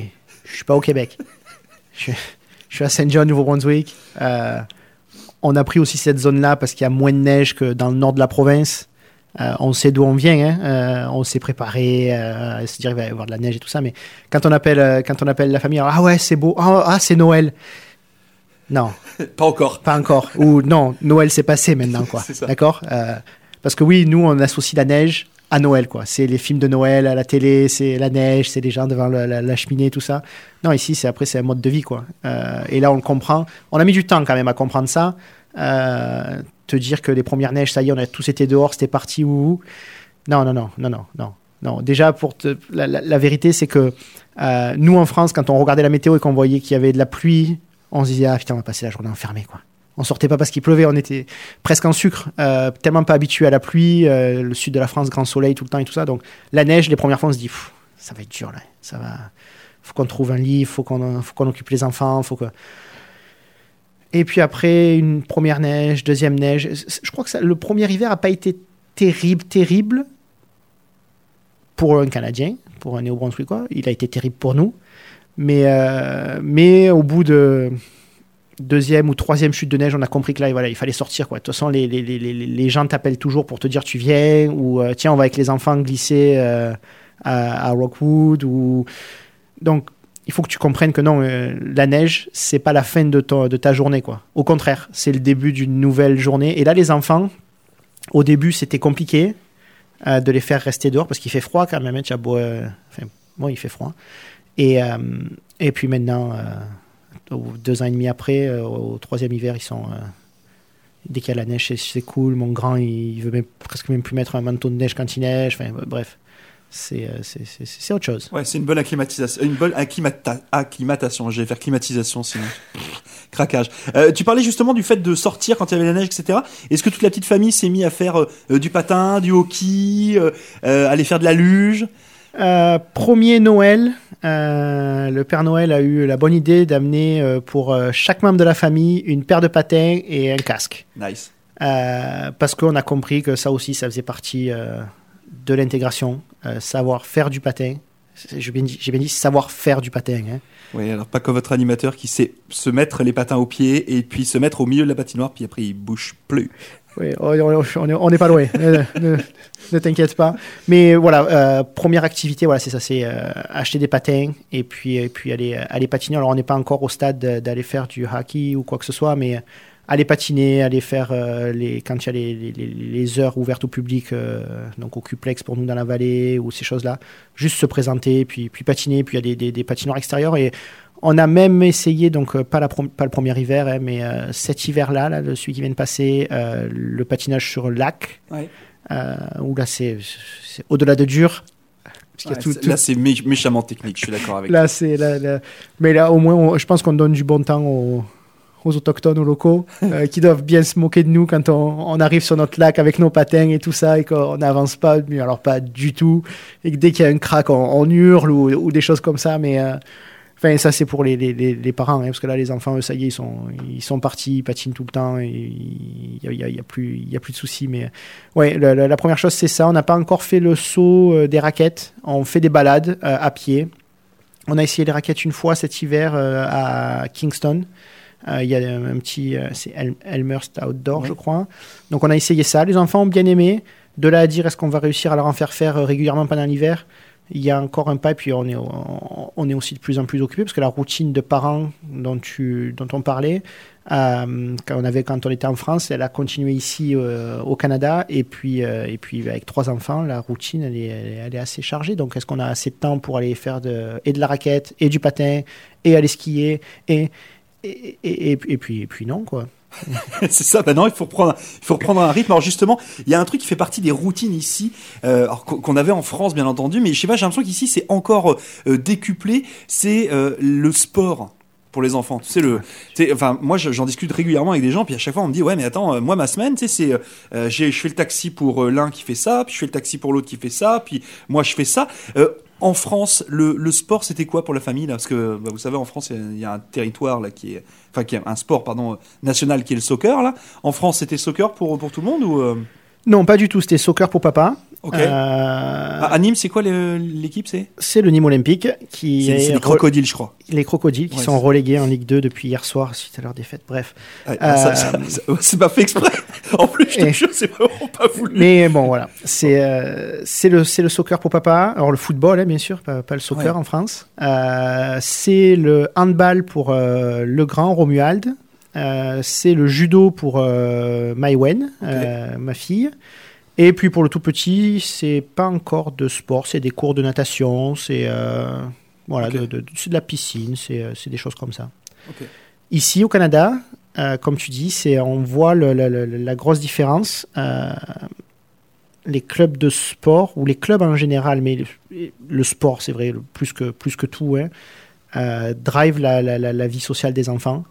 je suis pas au Québec. Je, je suis à Saint John, Nouveau-Brunswick. Euh, on a pris aussi cette zone-là parce qu'il y a moins de neige que dans le nord de la province. Euh, on sait d'où on vient, hein. Euh, on s'est préparé euh, se dire qu'il va y avoir de la neige et tout ça. Mais quand on appelle, quand on appelle la famille, alors, ah ouais, c'est beau, ah, ah, c'est Noël. Non, [LAUGHS] Pas encore. pas encore. Ou non, Noël c'est passé maintenant, quoi. [LAUGHS] D'accord Parce que oui, nous, on associe la neige à Noël, quoi. C'est les films de Noël à la télé, c'est la neige, c'est les gens devant la, cheminée, tout ça. Non, ici, c'est après, c'est un mode de vie, quoi. Euh, et là, on le comprend. On a mis du temps quand même à comprendre ça. Euh, te dire que les premières neiges, ça y est, on a tous été dehors, c'était parti ou Non, non, non, non, non, non. Déjà, pour te- la, vérité, c'est que euh, nous, en France, quand on regardait la météo et qu'on voyait qu'il y avait de la pluie, on se disait, ah putain, on va passer la journée enfermé, quoi. On sortait pas parce qu'il pleuvait, on était presque en sucre, euh, tellement pas habitué à la pluie, euh, le sud de la France, grand soleil tout le temps et tout ça. Donc, la neige, les premières fois, on se dit, ça va être dur, là. Ça va. Faut qu'on trouve un lit, faut qu'on faut qu'on occupe les enfants, faut que. Et puis après, une première neige, deuxième neige. Je crois que le premier hiver a pas été terrible, terrible pour un Canadien, pour un Néo-Brunswickois. Il a été terrible pour nous. Mais, euh, mais au bout de deuxième ou troisième chute de neige, on a compris que là, voilà, il fallait sortir. Quoi. De toute façon, les, les, les, les- gens t'appellent toujours pour te dire tu viens, ou euh, tiens, on va avec les enfants glisser euh, à, Rockwood. Ou... Donc, il faut que tu comprennes que non, euh, la neige, c'est pas la fin de, de ta journée. Quoi. Au contraire, c'est le début d'une nouvelle journée. Et là, les enfants, au début, c'était compliqué de les faire rester dehors parce qu'il fait froid quand même. hein, tu as beau, enfin, bon, il fait froid. Et, et puis maintenant, deux ans et demi après, euh, au troisième hiver, ils sont. euh, dès qu'il y a la neige, c'est- cool. Mon grand, il, veut presque même plus mettre un manteau de neige quand il neige. Enfin, bref, c'est euh, c'est- autre chose. Ouais, c'est une bonne acclimatisation. Une bonne acclimata- acclimatation. Je vais faire climatisation sinon. [LAUGHS] Craquage. Tu parlais justement du fait de sortir quand il y avait la neige, etc. Est-ce que toute la petite famille s'est mis à faire du patin, du hockey, aller faire de la luge? Euh, premier Noël, euh, le Père Noël a eu la bonne idée d'amener euh, pour chaque membre de la famille une paire de patins et un casque. Nice. Parce qu'on a compris que ça aussi, ça faisait partie de l'intégration. Savoir faire du patin, j'ai bien, dit, bien dit savoir faire du patin. Hein. Oui, alors pas comme votre animateur qui sait se mettre les patins aux pieds et puis se mettre au milieu de la patinoire, puis après il bouge plus. Oui, on n'est pas loin, ne, t'inquiète pas. Mais voilà, euh, première activité, voilà, c'est ça, c'est euh, acheter des patins et puis, et puis aller, aller patiner. Alors on n'est pas encore au stade d'aller faire du hockey ou quoi que ce soit, mais aller patiner, aller faire euh, les, quand il y a les, les, les, heures ouvertes au public, euh, donc au Cuplex pour nous dans la vallée ou ces choses-là, juste se présenter, puis, puis patiner, puis il y a des, des, patinoires extérieurs. Et on a même essayé, donc euh, pas, la pas le premier hiver, hein, mais cet hiver-là, là, celui qui vient de passer, le patinage sur lac, où là c'est au-delà de dur. Là, c'est méchamment technique, je suis d'accord avec là, c'est là, Mais là, au moins, je pense qu'on donne du bon temps aux, aux autochtones, aux locaux, [LAUGHS] euh, qui doivent bien se moquer de nous quand on, arrive sur notre lac avec nos patins et tout ça, et qu'on n'avance pas, mais alors pas du tout, et que dès qu'il y a un crack, on, hurle ou, des choses comme ça, mais... Euh, enfin, ça, c'est pour les, les, les parents, hein, parce que là, les enfants, eux, ça y est, ils sont, ils sont partis, ils patinent tout le temps, il n'y a, y a, plus, y a plus de soucis. Mais ouais, la, première chose, c'est ça. On n'a pas encore fait le saut euh, des raquettes. On fait des balades à pied. On a essayé les raquettes une fois cet hiver à Kingston. Euh, il y a un petit, euh, c'est Elmer's Outdoor, je crois. Donc on a essayé ça. Les enfants ont bien aimé. De là à dire est-ce qu'on va réussir à leur en faire faire euh, régulièrement pendant l'hiver? Il y a encore un pas, et puis on est, on est aussi de plus en plus occupé, parce que la routine de parents dont, tu, dont on parlait, quand, on avait, quand on était en France, elle a continué ici au Canada, et puis, et puis avec trois enfants, la routine, elle est, elle est assez chargée. Donc est-ce qu'on a assez de temps pour aller faire de, et de la raquette, et du patin, et aller skier, et, et, et, puis, et puis non, quoi. [LAUGHS] c'est ça, bah non, il faut reprendre, il un rythme. Alors justement, il y a un truc qui fait partie des routines ici, euh, qu'on avait en France bien entendu, mais je sais pas, j'ai l'impression qu'ici c'est encore euh, décuplé, c'est euh, le sport pour les enfants. Tu le, enfin moi j'en discute régulièrement avec des gens, puis à chaque fois on me dit ouais mais attends, moi ma semaine, tu sais c'est, je fais le taxi pour l'un qui fait ça, puis je fais le taxi pour l'autre qui fait ça, puis moi je fais ça en France, le, sport, c'était quoi pour la famille là? Parce que bah, vous savez, en France, il y, a un territoire là qui est, enfin, qui a un sport pardon national qui est le soccer là. En France, c'était soccer pour pour tout le monde ou euh? Non, pas du tout. C'était soccer pour papa. Ok. Euh, à Nîmes, c'est quoi l'équipe C'est? C'est le Nîmes Olympique qui est. C'est les crocodiles, je crois. Les crocodiles qui sont relégués en Ligue 2 depuis hier soir suite à leur défaite. Bref. Euh, c'est pas fait exprès. En plus, je te jure, c'est vraiment pas voulu. Mais bon, voilà. C'est euh, c'est le, le soccer pour papa. Alors, le football, hein, bien sûr, pas, le soccer en France. c'est le handball pour le grand Romuald. c'est le judo pour euh, Maïwen, ma fille. Et puis pour le tout petit, c'est pas encore de sport, c'est des cours de natation, c'est euh, voilà, de, de, la piscine, euh, c'est des choses comme ça. Ici au Canada, euh, comme tu dis, on voit la grosse différence. les clubs de sport ou les clubs en général, mais le, sport, c'est vrai, plus que plus que tout, hein, drive la, la, vie sociale des enfants.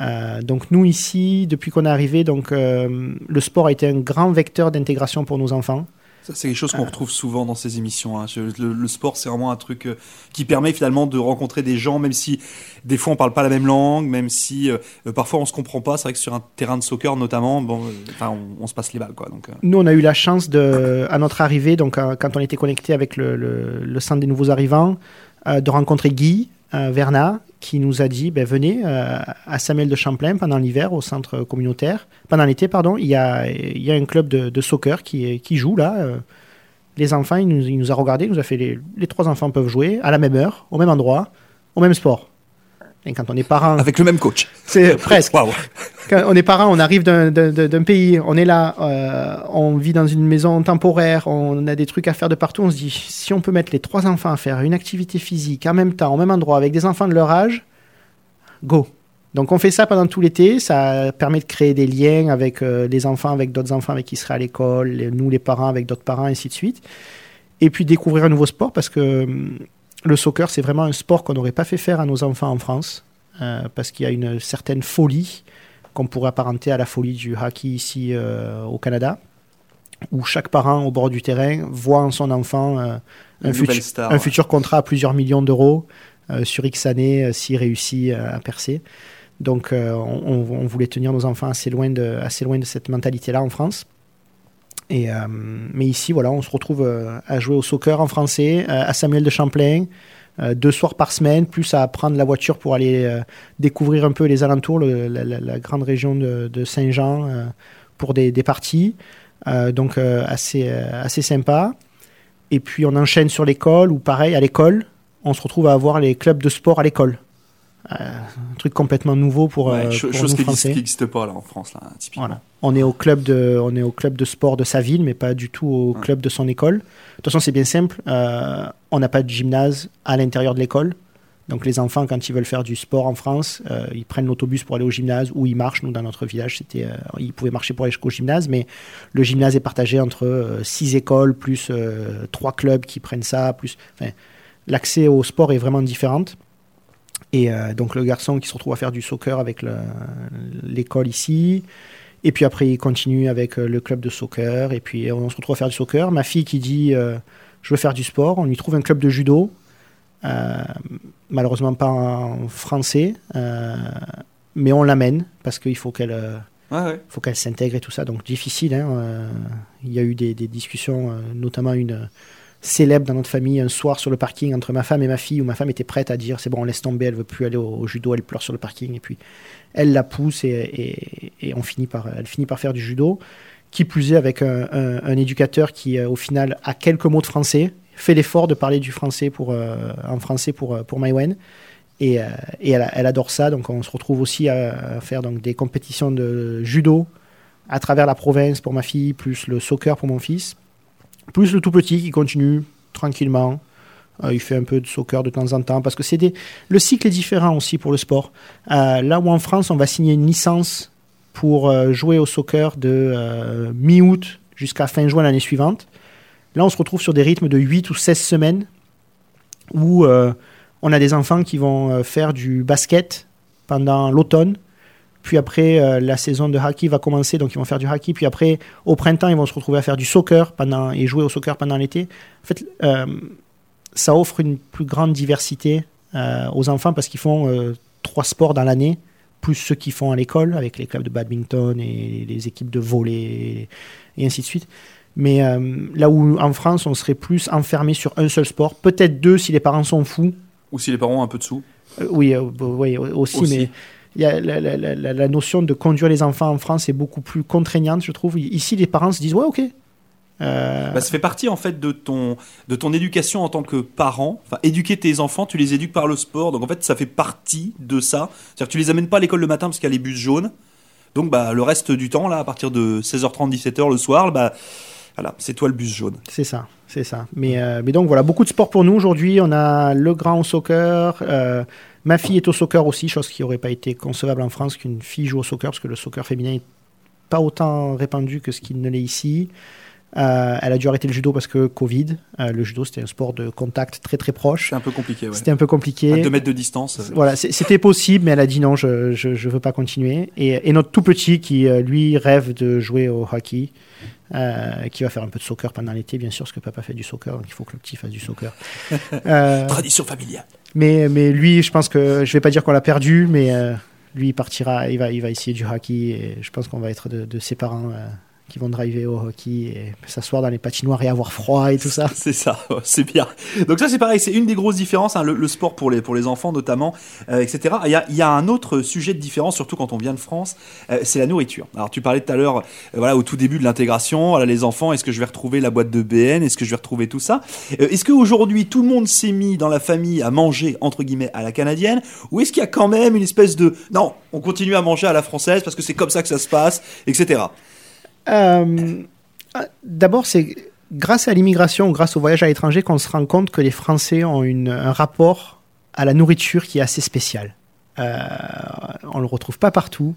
Euh, donc nous ici, depuis qu'on est arrivé, donc euh, le sport a été un grand vecteur d'intégration pour nos enfants. C'est quelque chose qu'on euh. retrouve souvent dans ces émissions. Hein. Le, sport, c'est vraiment un truc qui permet finalement de rencontrer des gens, même si des fois on parle pas la même langue, même si parfois on se comprend pas. C'est vrai que sur un terrain de soccer notamment, bon, on, se passe les balles. Quoi, donc, Nous, on a eu la chance, à notre arrivée, donc quand on était connecté avec le, le, centre des nouveaux arrivants, de rencontrer Guy, Verna, qui nous a dit ben, venez euh, à Samuel de Champlain pendant l'hiver au centre communautaire. Pendant l'été, pardon, il y a, un club de, soccer qui, joue là. Euh. les enfants, il nous, il nous, a regardé, il nous a fait les trois enfants peuvent jouer à la même heure, au même endroit, au même sport. Et quand on est parent. Avec le même coach. C'est presque. Quand on est parent, on arrive d'un pays, on est là, euh, on vit dans une maison temporaire, on a des trucs à faire de partout. On se dit, si on peut mettre les trois enfants à faire une activité physique en même temps, au même endroit, avec des enfants de leur âge, go. Donc on fait ça pendant tout l'été, ça permet de créer des liens avec euh, les enfants, avec d'autres enfants avec qui seraient à l'école, nous les parents avec d'autres parents, et ainsi de suite. Et puis découvrir un nouveau sport parce que hum, le soccer, c'est vraiment un sport qu'on n'aurait pas fait faire à nos enfants en France, euh, parce qu'il y a une certaine folie qu'on pourrait apparenter à la folie du hockey ici euh, au Canada, où chaque parent au bord du terrain voit en son enfant euh, un, futur, contrat à plusieurs millions d'euros sur X années s'il réussit à percer. Donc on, voulait tenir nos enfants assez loin de, assez loin de cette mentalité-là en France. Et, mais ici, voilà, on se retrouve à jouer au soccer en français, à Samuel de Champlain, deux soirs par semaine, plus à prendre la voiture pour aller découvrir un peu les alentours, la, grande région de, Saint-Jean, pour des, des parties. donc assez, assez sympa. Et puis on enchaîne sur l'école, ou pareil, à l'école, on se retrouve à avoir les clubs de sport à l'école. Euh, un truc complètement nouveau pour, ouais, euh, chose qui n'existe pas là en France là, typiquement. Voilà. On est au club de on est au club de sport de sa ville mais pas du tout au club de son école. De toute façon c'est bien simple. Euh, on n'a pas de gymnase à l'intérieur de l'école. Donc les enfants quand ils veulent faire du sport en France, ils prennent l'autobus pour aller au gymnase ou ils marchent. Nous dans notre village c'était ils pouvaient marcher pour aller jusqu'au gymnase, mais le gymnase est partagé entre six écoles plus trois clubs qui prennent ça plus. L'accès au sport est vraiment différent. Et euh, donc le garçon qui se retrouve à faire du soccer avec l'école ici. Et puis après, il continue avec euh, le club de soccer. Et puis on se retrouve à faire du soccer. Ma fille qui dit euh, Je veux faire du sport. On lui trouve un club de judo. malheureusement pas en français. mais on l'amène parce qu'il faut qu'elle. faut qu'elle s'intègre et tout ça, donc difficile. Hein, il y a eu des, des discussions, notamment une, célèbre dans notre famille un soir sur le parking entre ma femme et ma fille où ma femme était prête à dire c'est bon on laisse tomber elle veut plus aller au, judo elle pleure sur le parking et puis elle la pousse et, on finit par elle finit par faire du judo. Qui plus est avec un, éducateur qui euh, au final a quelques mots de français fait l'effort de parler du français pour euh, en français pour euh, pour Maïwen et, et elle, adore ça donc on se retrouve aussi à, faire donc des compétitions de judo à travers la province pour ma fille plus le soccer pour mon fils plus le tout petit qui continue tranquillement. Euh, il fait un peu de soccer de temps en temps parce que c'est des... le cycle est différent aussi pour le sport. Euh, là où en France, on va signer une licence pour euh, jouer au soccer de mi-août jusqu'à fin juin l'année suivante. Là, on se retrouve sur des rythmes de 8 ou 16 semaines où on a des enfants qui vont faire du basket pendant l'automne puis après, euh, la saison de hockey va commencer, donc ils vont faire du hockey. Puis après, au printemps, ils vont se retrouver à faire du soccer pendant, et jouer au soccer pendant l'été. En fait, euh, ça offre une plus grande diversité euh, aux enfants parce qu'ils font trois sports dans l'année, plus ceux qu'ils font à l'école, avec les clubs de badminton et les équipes de volley et ainsi de suite. Mais là où en France, on serait plus enfermé sur un seul sport, peut-être deux si les parents sont fous. Ou si les parents ont un peu de sous. oui, oui aussi, aussi, mais y a la, notion de conduire les enfants en France est beaucoup plus contraignante, je trouve. Ici, les parents se disent ouais, ok. Euh, bah, ça fait partie en fait de ton de ton éducation en tant que parent. Enfin, éduquer tes enfants, tu les éduques par le sport. Donc en fait, ça fait partie de ça. C'est-à-dire que tu les amènes pas à l'école le matin parce qu'il y a les bus jaunes. Donc bah le reste du temps là, à partir de 16h30, 17h le soir, bah voilà, c'est toi le bus jaune. C'est ça, c'est ça. Mais, euh, mais donc voilà, beaucoup de sport pour nous aujourd'hui. On a le grand soccer. Euh, Ma fille est au soccer aussi, chose qui n'aurait pas été concevable en France qu'une fille joue au soccer, parce que le soccer féminin n'est pas autant répandu que ce qu'il ne l'est ici. Euh, elle a dû arrêter le judo parce que Covid. Euh, le judo, c'était un sport de contact très très proche. C'est un peu compliqué. C'était un peu compliqué. À deux mètres de distance. Voilà, c'était possible, mais elle a dit non, je ne veux pas continuer. Et, notre tout petit qui, euh, lui, rêve de jouer au hockey, qui va faire un peu de soccer pendant l'été, bien sûr, parce que papa fait du soccer, donc il faut que le petit fasse du soccer. [LAUGHS] Tradition familiale. Mais, mais lui, je pense que je vais pas dire qu'on l'a perdu, mais lui, il partira, il va, il va essayer du hockey et je pense qu'on va être de, ses parents qui vont driver au hockey et s'asseoir dans les patinoires et avoir froid et tout ça. [LAUGHS] c'est ça, c'est bien. Donc ça c'est pareil, c'est une des grosses différences, hein, le, sport pour les, pour les enfants notamment, euh, etc. Il y, a, il y, a, un autre sujet de différence, surtout quand on vient de France, euh, c'est la nourriture. Alors tu parlais tout à l'heure, euh, voilà, au tout début de l'intégration, les enfants, est-ce que je vais retrouver la boîte de BN, est-ce que je vais retrouver tout ça? Est-ce qu'aujourd'hui tout le monde s'est mis dans la famille à manger, entre guillemets, à la canadienne, ou est-ce qu'il y a quand même une espèce de, non, on continue à manger à la française parce que c'est comme ça que ça se passe, etc. Euh, d'abord, c'est grâce à l'immigration, grâce au voyage à l'étranger, qu'on se rend compte que les Français ont une, un rapport à la nourriture qui est assez spécial. Euh, on ne le retrouve pas partout.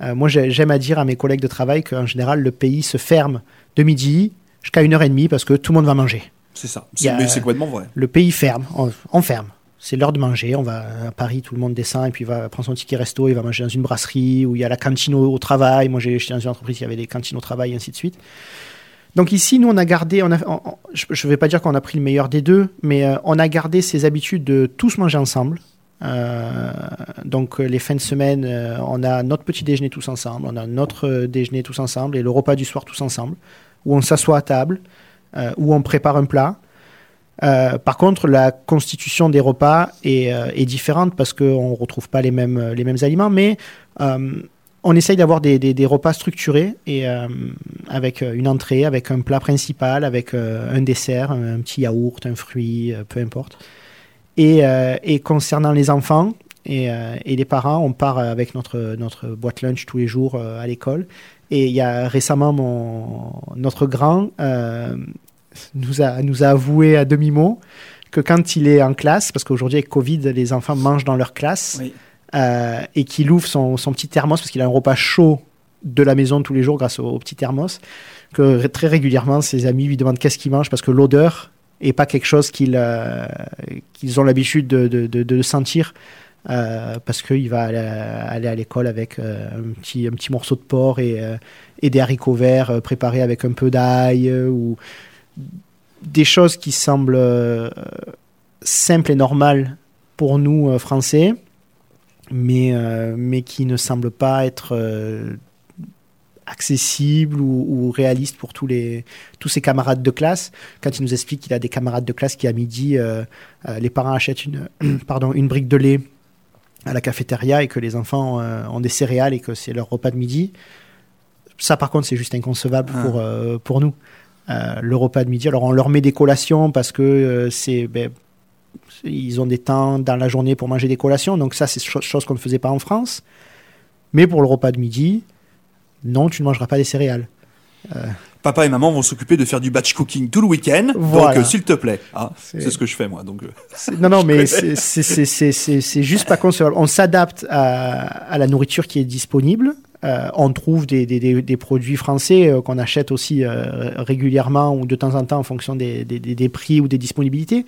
Euh, moi, j'aime à dire à mes collègues de travail qu'en général, le pays se ferme de midi jusqu'à une heure et demie parce que tout le monde va manger. C'est ça. Mais c'est complètement vrai. Le pays ferme. on ferme c'est l'heure de manger. On va à Paris, tout le monde descend et puis va prendre son ticket resto, il va manger dans une brasserie où il y a la cantine au, travail. Moi, j'ai dans une entreprise, y avait des cantines au travail, et ainsi de suite. Donc ici, nous, on a gardé, je ne vais pas dire qu'on a pris le meilleur des deux, mais euh, on a gardé ces habitudes de tous manger ensemble. Euh, donc les fins de semaine, euh, on a notre petit déjeuner tous ensemble, on a notre déjeuner tous ensemble et le repas du soir tous ensemble. où on s'assoit à table, euh, où on prépare un plat. Euh, par contre, la constitution des repas est, euh, différente parce qu'on ne retrouve pas les mêmes, les mêmes aliments, mais on essaye d'avoir des, des, repas structurés et avec une entrée, avec un plat principal, avec un dessert, un, petit yaourt, un fruit, peu importe. Et, et, concernant les enfants et, et, les parents, on part avec notre, notre boîte lunch tous les jours à l'école. Et il y a récemment mon, notre grand nous a, nous a avoué à demi-mot que quand il est en classe, parce qu'aujourd'hui avec Covid, les enfants mangent dans leur classe, euh, et qu'il ouvre son, son, petit thermos, parce qu'il a un repas chaud de la maison tous les jours grâce au, petit thermos, que très régulièrement ses amis lui demandent qu'est-ce qu'il mange, parce que l'odeur est pas quelque chose qu'ils euh, qu'ils ont l'habitude de, de, de, sentir. Euh, parce qu'il va aller, à l'école avec un, petit, un petit morceau de porc et, et des haricots verts préparés avec un peu d'ail ou des choses qui semblent euh, simples et normales pour nous euh, Français, mais, euh, mais qui ne semblent pas être accessibles ou, réalistes pour tous, les, tous ses camarades de classe. Quand il nous explique qu'il a des camarades de classe qui, à midi, les parents achètent une, [CLEARS THROAT] pardon, une brique de lait à la cafétéria et que les enfants ont des céréales et que c'est leur repas de midi. Ça, par contre, c'est juste inconcevable ah. pour, pour nous. Euh, le repas de midi. Alors on leur met des collations parce que euh, c'est ben, ils ont des temps dans la journée pour manger des collations. Donc ça, c'est chose qu'on ne faisait pas en France. Mais pour le repas de midi, non, tu ne mangeras pas des céréales. Euh, Papa et maman vont s'occuper de faire du batch cooking tout le week-end. Donc, s'il te plaît, ah, c'est ce que je fais moi. Donc, non, non, [LAUGHS] mais c'est juste pas concevable. On s'adapte à, à, la nourriture qui est disponible. Euh, on trouve des, produits français euh, qu'on achète aussi euh, régulièrement ou de temps en temps en fonction des, prix ou des disponibilités.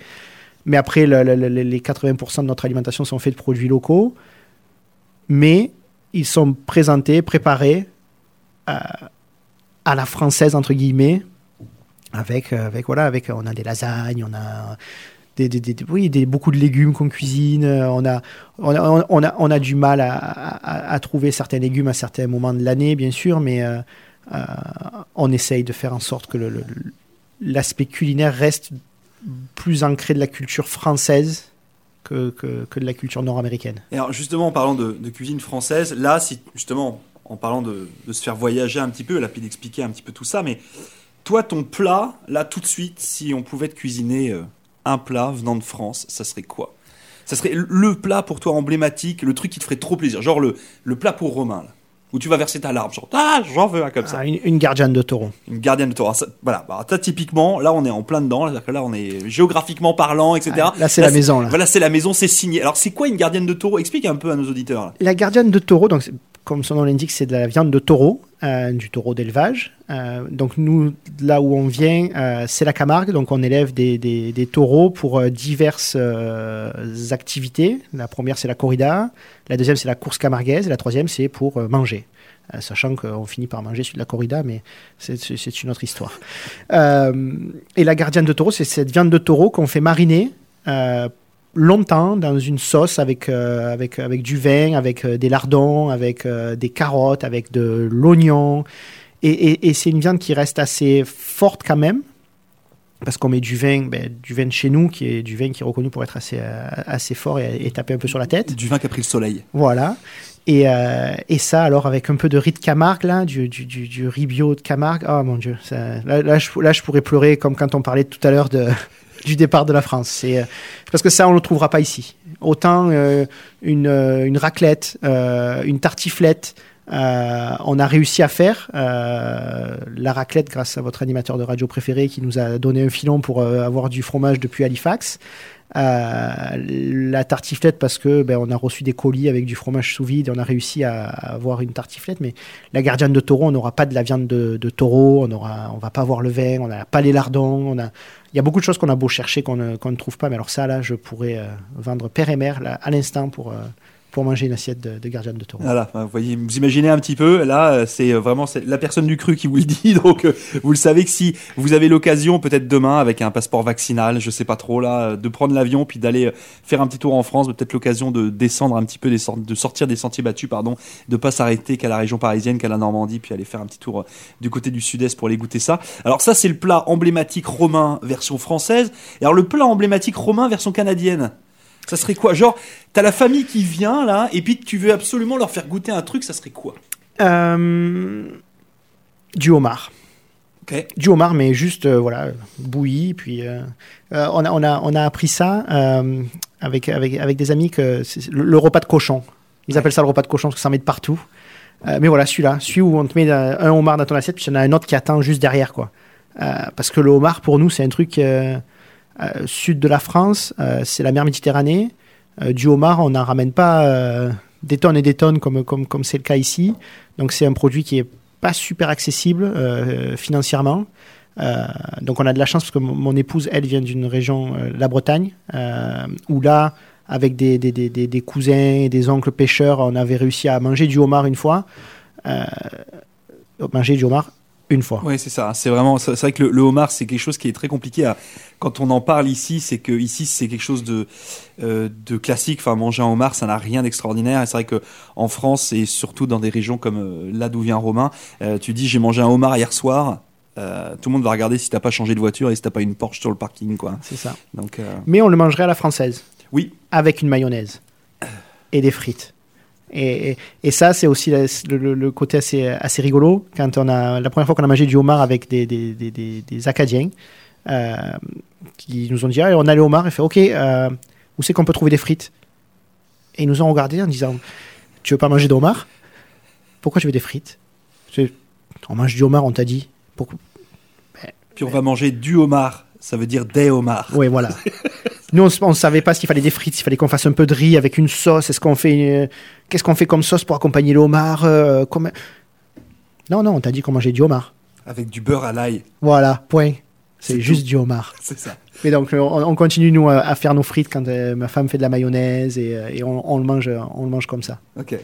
Mais après, les 80% de notre alimentation sont faits de produits locaux. Mais ils sont présentés, préparés à la française, entre guillemets, avec, avec, voilà, avec, on a des lasagnes, on a oui, beaucoup de légumes qu'on cuisine. Euh, on a, on a, on a, a du mal à, trouver certains légumes à certains moments de l'année, bien sûr, mais euh, euh, on essaye de faire en sorte que l'aspect culinaire reste plus ancré de la culture française que, que, de la culture nord-américaine. Alors justement, en parlant de, cuisine française, là, si, justement, en parlant de, se faire voyager un petit peu, là, puis d'expliquer un petit peu tout ça, mais toi, ton plat, là, tout de suite, si on pouvait te cuisiner un plat venant de France, ça serait quoi? Ça serait le plat pour toi emblématique, le truc qui te ferait trop plaisir, genre le, le plat pour Romain, là, où tu vas verser ta larme, genre ah j'en veux un comme ça. Ah, une, gardienne de taureau. Une gardienne de taureau. voilà, bah, typiquement, là on est en plein dedans, là, là on est géographiquement parlant, etc. Ah, là c'est la maison. Là. Voilà, c'est la maison, c'est signé. Alors c'est quoi une gardienne de taureau? Explique un peu à nos auditeurs. La gardienne de taureau, donc comme son nom l'indique, c'est de la viande de taureau, euh, du taureau d'élevage. Euh, donc nous, là où on vient, euh, c'est la Camargue, donc on élève des, des, taureaux pour diverses activités. La première, c'est la corrida, la deuxième, c'est la course camarguaise, et la troisième, c'est pour manger. sachant qu'on finit par manger sur la corrida, mais c'est une autre histoire. et la gardienne de taureau, c'est cette viande de taureau qu'on fait mariner longtemps dans une sauce avec, euh, avec, avec du vin, avec euh, des lardons, avec euh, des carottes, avec de l'oignon. Et, et, c'est une viande qui reste assez forte quand même, parce qu'on met du vin, ben, du vin de chez nous, qui est du vin qui est reconnu pour être assez, assez fort et, et taper un peu sur la tête. Du vin qui a pris le soleil. Voilà. Et, et, ça, alors, avec un peu de riz de Camargue, là, du, du, du, riz bio de Camargue. Oh mon Dieu, ça, là, là, je, là, je pourrais pleurer comme quand on parlait tout à l'heure de, du départ de la France. C'est euh, parce que ça, on ne le trouvera pas ici. Autant euh, euh, une, raclette, une tartiflette, on a réussi à faire la raclette grâce à votre animateur de radio préféré qui nous a donné un filon pour avoir du fromage depuis Halifax. la tartiflette parce que ben, on a reçu des colis avec du fromage sous vide et on a réussi à, avoir une tartiflette mais la gardienne de taureau on n'aura pas de la viande de, taureau on aura on va pas avoir le vin on n'a pas les lardons on a il y a beaucoup de choses qu'on a beau chercher qu'on ne, trouve pas, mais alors ça, là, je pourrais euh, vendre père et mère à l'instant pour, euh, pour manger une assiette de, gardien de taureau. Voilà, vous voyez, vous imaginez un petit peu, là, euh, c'est euh, vraiment la personne du cru qui vous le [LAUGHS] dit, donc euh, vous le savez que si vous avez l'occasion, peut-être demain, avec un passeport vaccinal, je sais pas trop, là, de prendre l'avion, puis d'aller faire un petit tour en France, peut-être l'occasion de descendre un petit peu, de sortir des sentiers battus, pardon, de pas s'arrêter qu'à la région parisienne, qu'à la Normandie, puis aller faire un petit tour du côté du sud-est pour aller goûter ça. Alors ça, c'est le plat emblématique romain version française, et alors le plat emblématique romain version canadienne? Ça serait quoi? Genre, t'as la famille qui vient là, et puis tu veux absolument leur faire goûter un truc, ça serait quoi? Euh, du homard. Du homard, mais juste euh, voilà, bouilli. Puis euh, euh, on, a, on, a, on a appris ça avec, avec, avec des amis que c'est le, le repas de cochon. Ils Ouais. appellent ça le repas de cochon parce que ça en met de partout. Mais voilà, celui-là, celui où on te met un homard dans ton assiette, puis il y en a un autre qui attend juste derrière. quoi. Parce que le homard, pour nous, c'est un truc sud de la France, euh, c'est la mer Méditerranée. Euh, du homard, on n'en ramène pas euh, des tonnes et des tonnes comme comme comme c'est le cas ici. Donc c'est un produit qui est pas super accessible euh, financièrement. Euh, donc on a de la chance parce que mon, épouse, elle, vient d'une région, euh, la Bretagne, euh, où là, avec des, des, des, des- cousins et des oncles pêcheurs, on avait réussi à manger du homard une fois. Euh, manger du homard une fois. Oui, c'est ça. C'est vraiment, c'est vrai que le, le homard, c'est quelque chose qui est très compliqué à, quand on en parle ici, c'est que ici, c'est quelque chose de, euh, de classique. Enfin, manger un homard, ça n'a rien d'extraordinaire. Et c'est vrai que en France et surtout dans des régions comme euh, là d'où vient Romain, euh, tu dis j'ai mangé un homard hier soir. tout le monde va regarder si t'as pas changé de voiture et si t'as pas une Porsche sur le parking, quoi. C'est ça. Donc, Mais on le mangerait à la française. oui, avec une mayonnaise et des frites. Et, et, et ça, c'est aussi le, le- le côté assez, assez rigolo. Quand on a, la première fois qu'on a mangé du homard avec des, des, des, des- des Acadiens, euh, qui nous ont dit, ah, on allait au homard, et fait, ok, euh, où c'est qu'on peut trouver des frites? Et ils nous ont regardé en disant, tu veux pas manger de homard Pourquoi tu veux des frites? On mange du homard, on t'a dit. Pourquoi? Puis on va manger du homard. Ça veut dire des homards. Oui, voilà. [LAUGHS] Nous, on ne savait pas s'il fallait des frites, s'il fallait qu'on fasse un peu de riz avec une sauce. Est-ce qu'on fait une- Qu'est-ce qu'on fait comme sauce pour accompagner le homard euh, comme- Non, non, on t'a dit qu'on mangeait du homard. Avec du beurre à l'ail. Voilà, point. C'est juste tout. du homard. [LAUGHS] C'est ça. Et donc, on, on continue, nous, à, faire nos frites quand euh, ma femme fait de la mayonnaise et, euh, et on, on le mange, on le mange comme ça. Ok.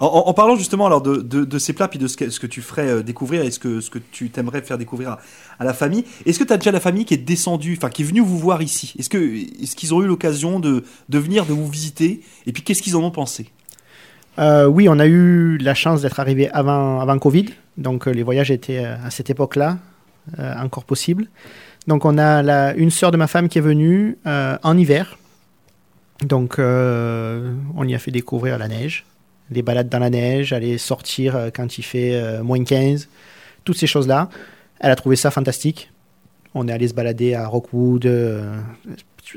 En, parlant justement alors de, ces plats puis de ce que, tu ferais euh, découvrir et ce que, ce que tu t'aimerais faire découvrir à, la famille, est-ce que tu as déjà la famille qui est descendue, enfin qui est venue vous voir ici? Est-ce qu'ils ont eu l'occasion de, venir, de vous visiter? Et puis qu'est-ce qu'ils en ont pensé? Euh, oui, on a eu la chance d'être arrivé avant, avant Covid. Donc, euh, les voyages étaient à cette époque-là encore possibles. Donc, on a une sœur de ma femme qui est venue en hiver. Donc, on y a fait découvrir la neige, les balades dans la neige, aller sortir euh, quand il fait euh, moins 15, toutes ces choses-là. Elle a trouvé ça fantastique. On est allé se balader à Rockwood. euh,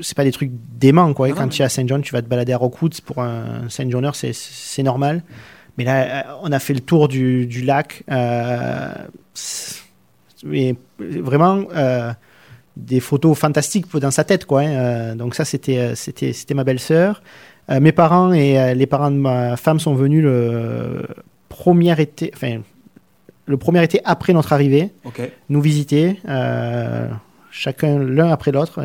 c'est pas des trucs déments, quoi. Non, quand mais- tu es à Saint John, tu vas te balader à Rockwood. Pour un Saint Johner, c'est- c'est normal. Mais là, on a fait le tour du, du lac. euh, vraiment, euh, des photos fantastiques dans sa tête, quoi. hein. Donc ça, c'était c'était c'était ma belle-sœur. Euh, mes parents et euh, les parents de ma femme sont venus le premier été, enfin le premier été après notre arrivée, nous visiter, euh, chacun l'un après l'autre.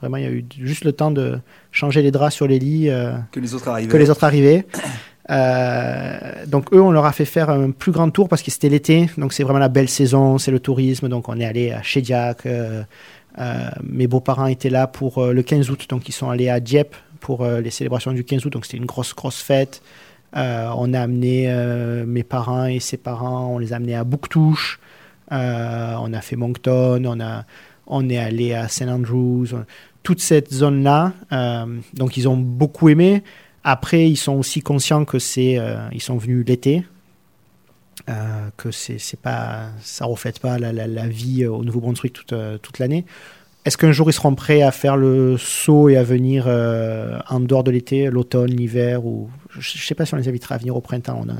Vraiment, il y a eu juste le temps de changer les draps sur les lits. euh, Que les autres arrivent. que les autres arrivaient. Euh, donc eux, on leur a fait faire un plus grand tour parce que c'était l'été, donc c'est vraiment la belle saison, c'est le tourisme. Donc on est allé à Chédiac. euh, mes beaux-parents étaient là pour le 15 août, donc ils sont allés à Dieppe pour euh, les célébrations du 15 août. Donc c'était une grosse, grosse fête. Euh, on a amené euh, mes parents et ses parents, on les a amenés à Bouctouche. On a fait Moncton, on, a, on est allé à St. Andrews. toute cette zone-là, donc ils ont beaucoup aimé. Après, ils sont aussi conscients que c'est, ils sont venus l'été, que c'est, c'est pas, ça reflète pas la, la- la vie au Nouveau-Brunswick toute, toute l'année. Est-ce qu'un jour ils seront prêts à faire le saut et à venir euh, en dehors de l'été, l'automne, l'hiver ou je, je sais pas si on les invitera à venir au printemps. On a,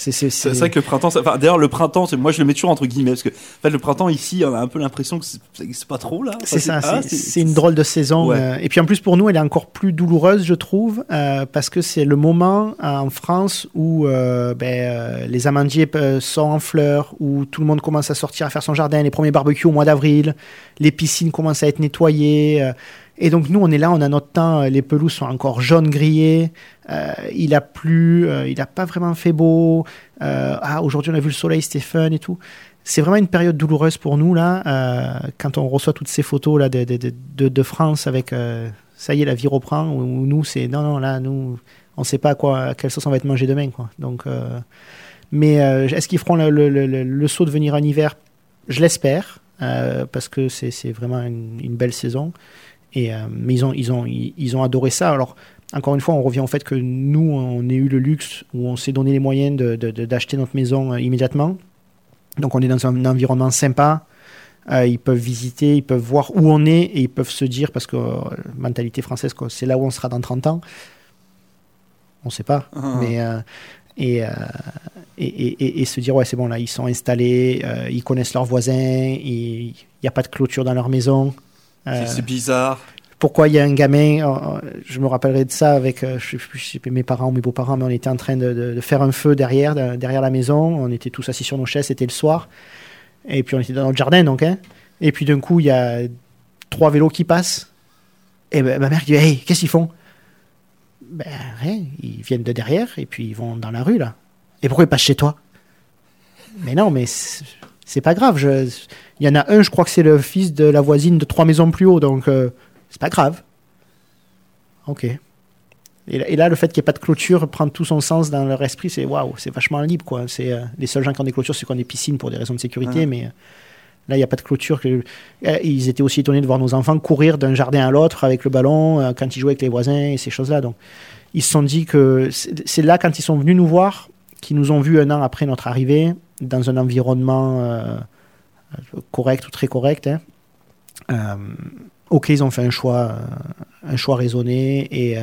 c'est, vrai que le printemps, ça- enfin, d'ailleurs le printemps, moi je le mets toujours entre guillemets parce que en fait le printemps ici, on a un peu l'impression que c'est- pas trop là. Enfin, C'est ça, ah, c'est une drôle de saison. Ouais. euh, et puis en plus pour nous, elle est encore plus douloureuse, je trouve, euh, parce que c'est le moment euh, en France où ben, les amandiers sont en fleurs, où tout le monde commence à sortir à faire son jardin, les premiers barbecues au mois d'avril, les piscines commencent à être nettoyées. Euh, Et donc nous, on est là, on a notre temps, les pelouses sont encore jaunes grillées, il a plu, il n'a pas vraiment fait beau. ah, aujourd'hui on a vu le soleil, c'était fun et tout. C'est vraiment une période douloureuse pour nous là, quand on reçoit toutes ces photos là de, France avec ça y est, la vie reprend. Ou, nous, c'est non, non, là, nous, on ne sait pas à, quoi, à quelle sauce on va être mangé demain. Quoi. Donc, euh, mais euh, est-ce qu'ils feront le, saut de venir en hiver? Je l'espère, euh, parce que c'est vraiment une, belle saison. Et, mais ils ont, ils, ont, ils, ont adoré ça. Alors, encore une fois, on revient au fait que nous, on ait eu le luxe où on s'est donné les moyens d'acheter notre maison immédiatement. Donc, on est dans un environnement sympa. Euh, ils peuvent visiter, ils peuvent voir où on est et ils peuvent se dire, parce que euh, mentalité française, c'est là où on sera dans 30 ans. On ne sait pas. Ah. Mais, euh, et, et, et, se dire, ouais, c'est bon, là, ils sont installés, ils connaissent leurs voisins, il n'y a pas de clôture dans leur maison. C'est bizarre pourquoi il y a un gamin, je me rappellerai de ça avec je sais mes parents ou mes beaux-parents, mais on était en train de, de, faire un feu derrière, derrière la maison, on était tous assis sur nos chaises, c'était le soir, et puis on était dans notre jardin, donc. Hein. Et puis d'un coup, il y a trois vélos qui passent. Et ben, ma mère dit Hey, qu'est-ce qu'ils font? Ben rien, ils viennent de derrière et puis ils vont dans la rue là. Et pourquoi ils passent chez toi? Mais non, mais c'est pas grave. Il y en a un, je crois que c'est le fils de la voisine de trois maisons plus haut, donc euh, c'est pas grave. Ok. Et, là, le fait qu'il n'y ait pas de clôture prend tout son sens dans leur esprit. C'est waouh, c'est vachement libre. Quoi. C'est, euh, les seuls gens qui ont des clôtures, c'est qu'on des piscines pour des raisons de sécurité. Mais euh, là, il n'y a pas de clôture. Que, euh, ils étaient aussi étonnés de voir nos enfants courir d'un jardin à l'autre avec le ballon quand ils jouaient avec les voisins et ces choses-là. Donc, ils se sont dit que c'est, là, quand ils sont venus nous voir, qu'ils nous ont vus un an après notre arrivée, dans un environnement correct ou très correct. Hein. ok, ils ont fait un choix, un choix raisonné et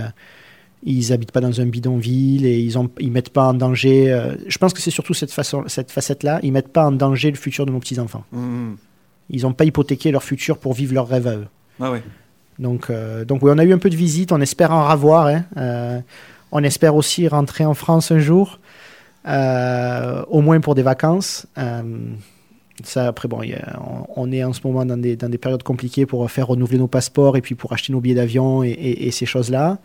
ils habitent pas dans un bidonville et ils ont ils mettent pas en danger. Euh, je pense que c'est surtout cette façon, cette facette-là. Ils mettent pas en danger le futur de nos petits enfants. Mmh. Ils n'ont pas hypothéqué leur futur pour vivre leur rêve à eux. Ah ouais. Donc euh, donc oui, on a eu un peu de visite. On espère en revoir. Hein. Euh, on espère aussi rentrer en France un jour, au moins pour des vacances. ça, après, bon, on, est en ce moment dans des, dans des périodes compliquées pour faire renouveler nos passeports et puis pour acheter nos billets d'avion et, ces choses-là.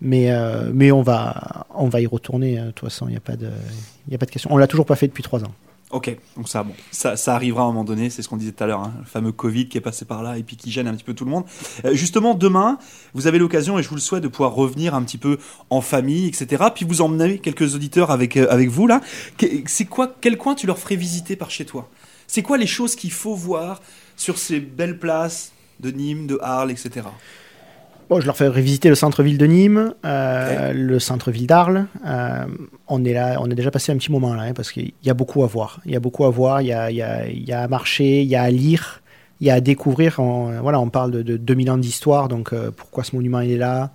Mais, euh, mais on, va, on va y retourner, de toute façon, il n'y a, a pas de question. On l'a toujours pas fait depuis trois ans. Ok, donc ça, bon, ça, arrivera à un moment donné, c'est ce qu'on disait tout à l'heure, hein, le fameux Covid qui est passé par là et puis qui gêne un petit peu tout le monde. Euh, justement, demain, vous avez l'occasion, et je vous le souhaite, de pouvoir revenir un petit peu en famille, etc. Puis vous emmenez quelques auditeurs avec, euh, avec vous, là. C'est quoi, quel coin tu leur ferais visiter par chez toi? C'est quoi les choses qu'il faut voir sur ces belles places de Nîmes, de Arles, etc je leur fais visiter le centre-ville de Nîmes, euh, le centre-ville d'Arles. Euh, on est là, on a déjà passé un petit moment là, hein, parce qu'il y a beaucoup à voir. Il y a beaucoup à voir, il y a, il y a, il y a à marcher, il y a à lire, il y a à découvrir. On, voilà, on parle de, de 2000 ans d'histoire, donc euh, pourquoi ce monument il est là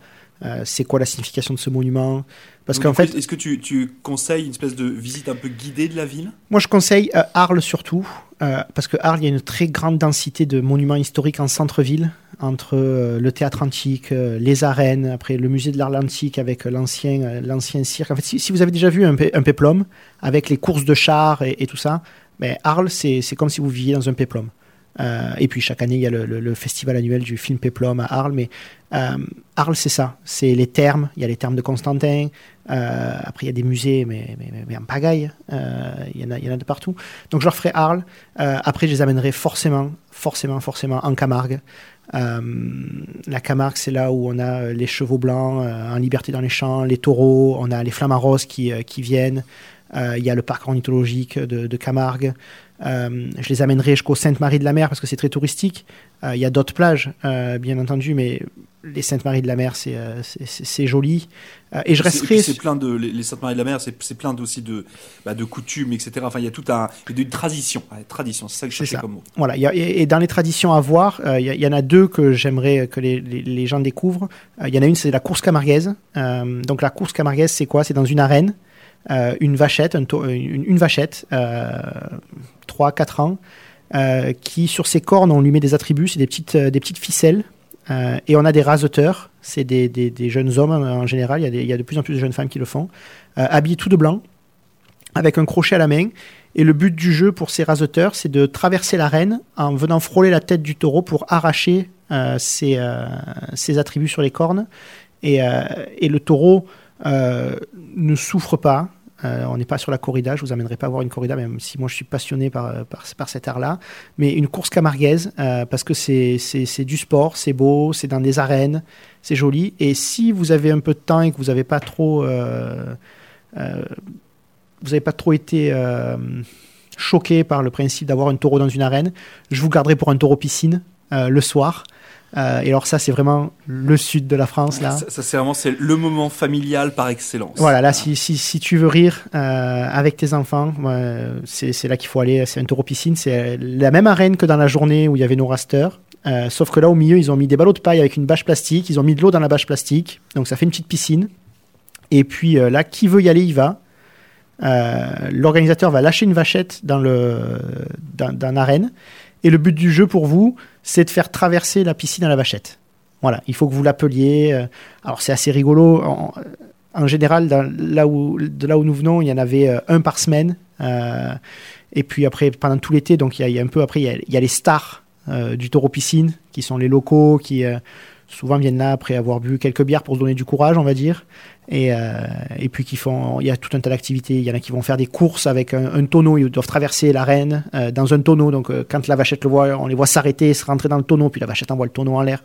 C'est quoi la signification de ce monument parce qu'en fait, est-ce que tu, tu, conseilles une espèce de visite un peu guidée de la ville? Moi, je conseille Arles surtout, parce que Arles, il y a une très grande densité de monuments historiques en centre-ville entre euh, le théâtre antique, euh, les arènes, après le musée de l'art antique avec euh, l'ancien, l'ancien cirque. En fait, si, vous avez déjà vu un, un péplum avec les courses de chars et, tout ça, mais Arles, c'est, comme si vous viviez dans un péplum. Et puis chaque année, il y a le, festival annuel du film Péplum à Arles. Mais Arles, c'est ça. C'est les thermes. Il y a les thermes de Constantin. après, il y a des musées, mais, en pagaille. il, y en a, de partout. Donc, je leur ferai Arles. après, je les amènerai forcément, forcément, forcément en Camargue. Euh, la Camargue, c'est là où on a euh, les chevaux blancs euh, en liberté dans les champs, les taureaux, on a les flammes roses qui viennent. Il y a le parc ornithologique de, de Camargue. je les amènerai jusqu'au Sainte-Marie-de-la-Mer parce que c'est très touristique. Il y a d'autres plages, bien entendu, mais les Saintes-Maries de la Mer, c'est euh, joli. Euh, et je resterai. C'est plein de les, Saintes-Maries de la Mer, c'est plein aussi de bah, de coutumes, etc. Enfin, il y a tout un une tradition, tradition. C'est ça que je cherchais comme mot. Voilà. et, dans les traditions à voir, euh, il y, en a deux que j'aimerais que les, les, gens découvrent. Il y en a une, c'est la course camarguaise. donc la course camarguaise, c'est quoi? C'est dans une arène, une vachette, une, vachette, 3-4 ans. qui sur ses cornes on lui met des attributs, c'est des petites, des petites ficelles euh, et on a des raseteurs, c'est des, jeunes hommes en général, il y, a de plus en plus de jeunes femmes qui le font, euh, habillés tout de blanc, avec un crochet à la main. Et le but du jeu pour ces raseteurs, c'est de traverser l'arène en venant frôler la tête du taureau pour arracher euh, ses, euh, attributs sur les cornes. Et, euh, le taureau euh, ne souffre pas. Euh, on n'est pas sur la corrida, je vous amènerai pas voir une corrida, même si moi je suis passionné par, par, par cet art-là. Mais une course camarguaise, euh, parce que c'est du sport, c'est beau, c'est dans des arènes, c'est joli. Et si vous avez un peu de temps et que vous n'avez pas trop. euh, euh, vous n'avez pas trop été euh, choqué par le principe d'avoir un taureau dans une arène, je vous garderai pour un taureau piscine euh, le soir. Euh, et alors ça, c'est vraiment le sud de la France là. Ça, ça, c'est vraiment c'est le moment familial par excellence. Voilà, là, si, si, si tu veux rire euh, avec tes enfants, ouais, c'est là qu'il faut aller. C'est un taureau piscine. C'est la même arène que dans la journée où il y avait nos rasters. Euh, sauf que là, au milieu, ils ont mis des ballots de paille avec une bâche plastique. Ils ont mis de l'eau dans la bâche plastique. Donc, ça fait une petite piscine. Et puis euh, là, qui veut y aller, y va. Euh, L'organisateur va lâcher une vachette dans le dans, dans l'arène. Et le but du jeu pour vous, c'est de faire traverser la piscine à la vachette. Voilà, il faut que vous l'appeliez. euh, Alors c'est assez rigolo. En, général, là où, de là où nous venons, il y en avait euh, un par semaine. Euh, et puis après, pendant tout l'été, donc il y, a, un peu après, il y a, les stars du taureau piscine, qui sont les locaux, qui souvent viennent là après avoir bu quelques bières pour se donner du courage, on va dire. Et, euh, et puis qui font, il y a tout un tas d'activités. Il y en a qui vont faire des courses avec un, tonneau. Ils doivent traverser l'arène euh, dans un tonneau. Donc euh, quand la vachette le voit, on les voit s'arrêter, se rentrer dans le tonneau, puis la vachette envoie le tonneau en l'air.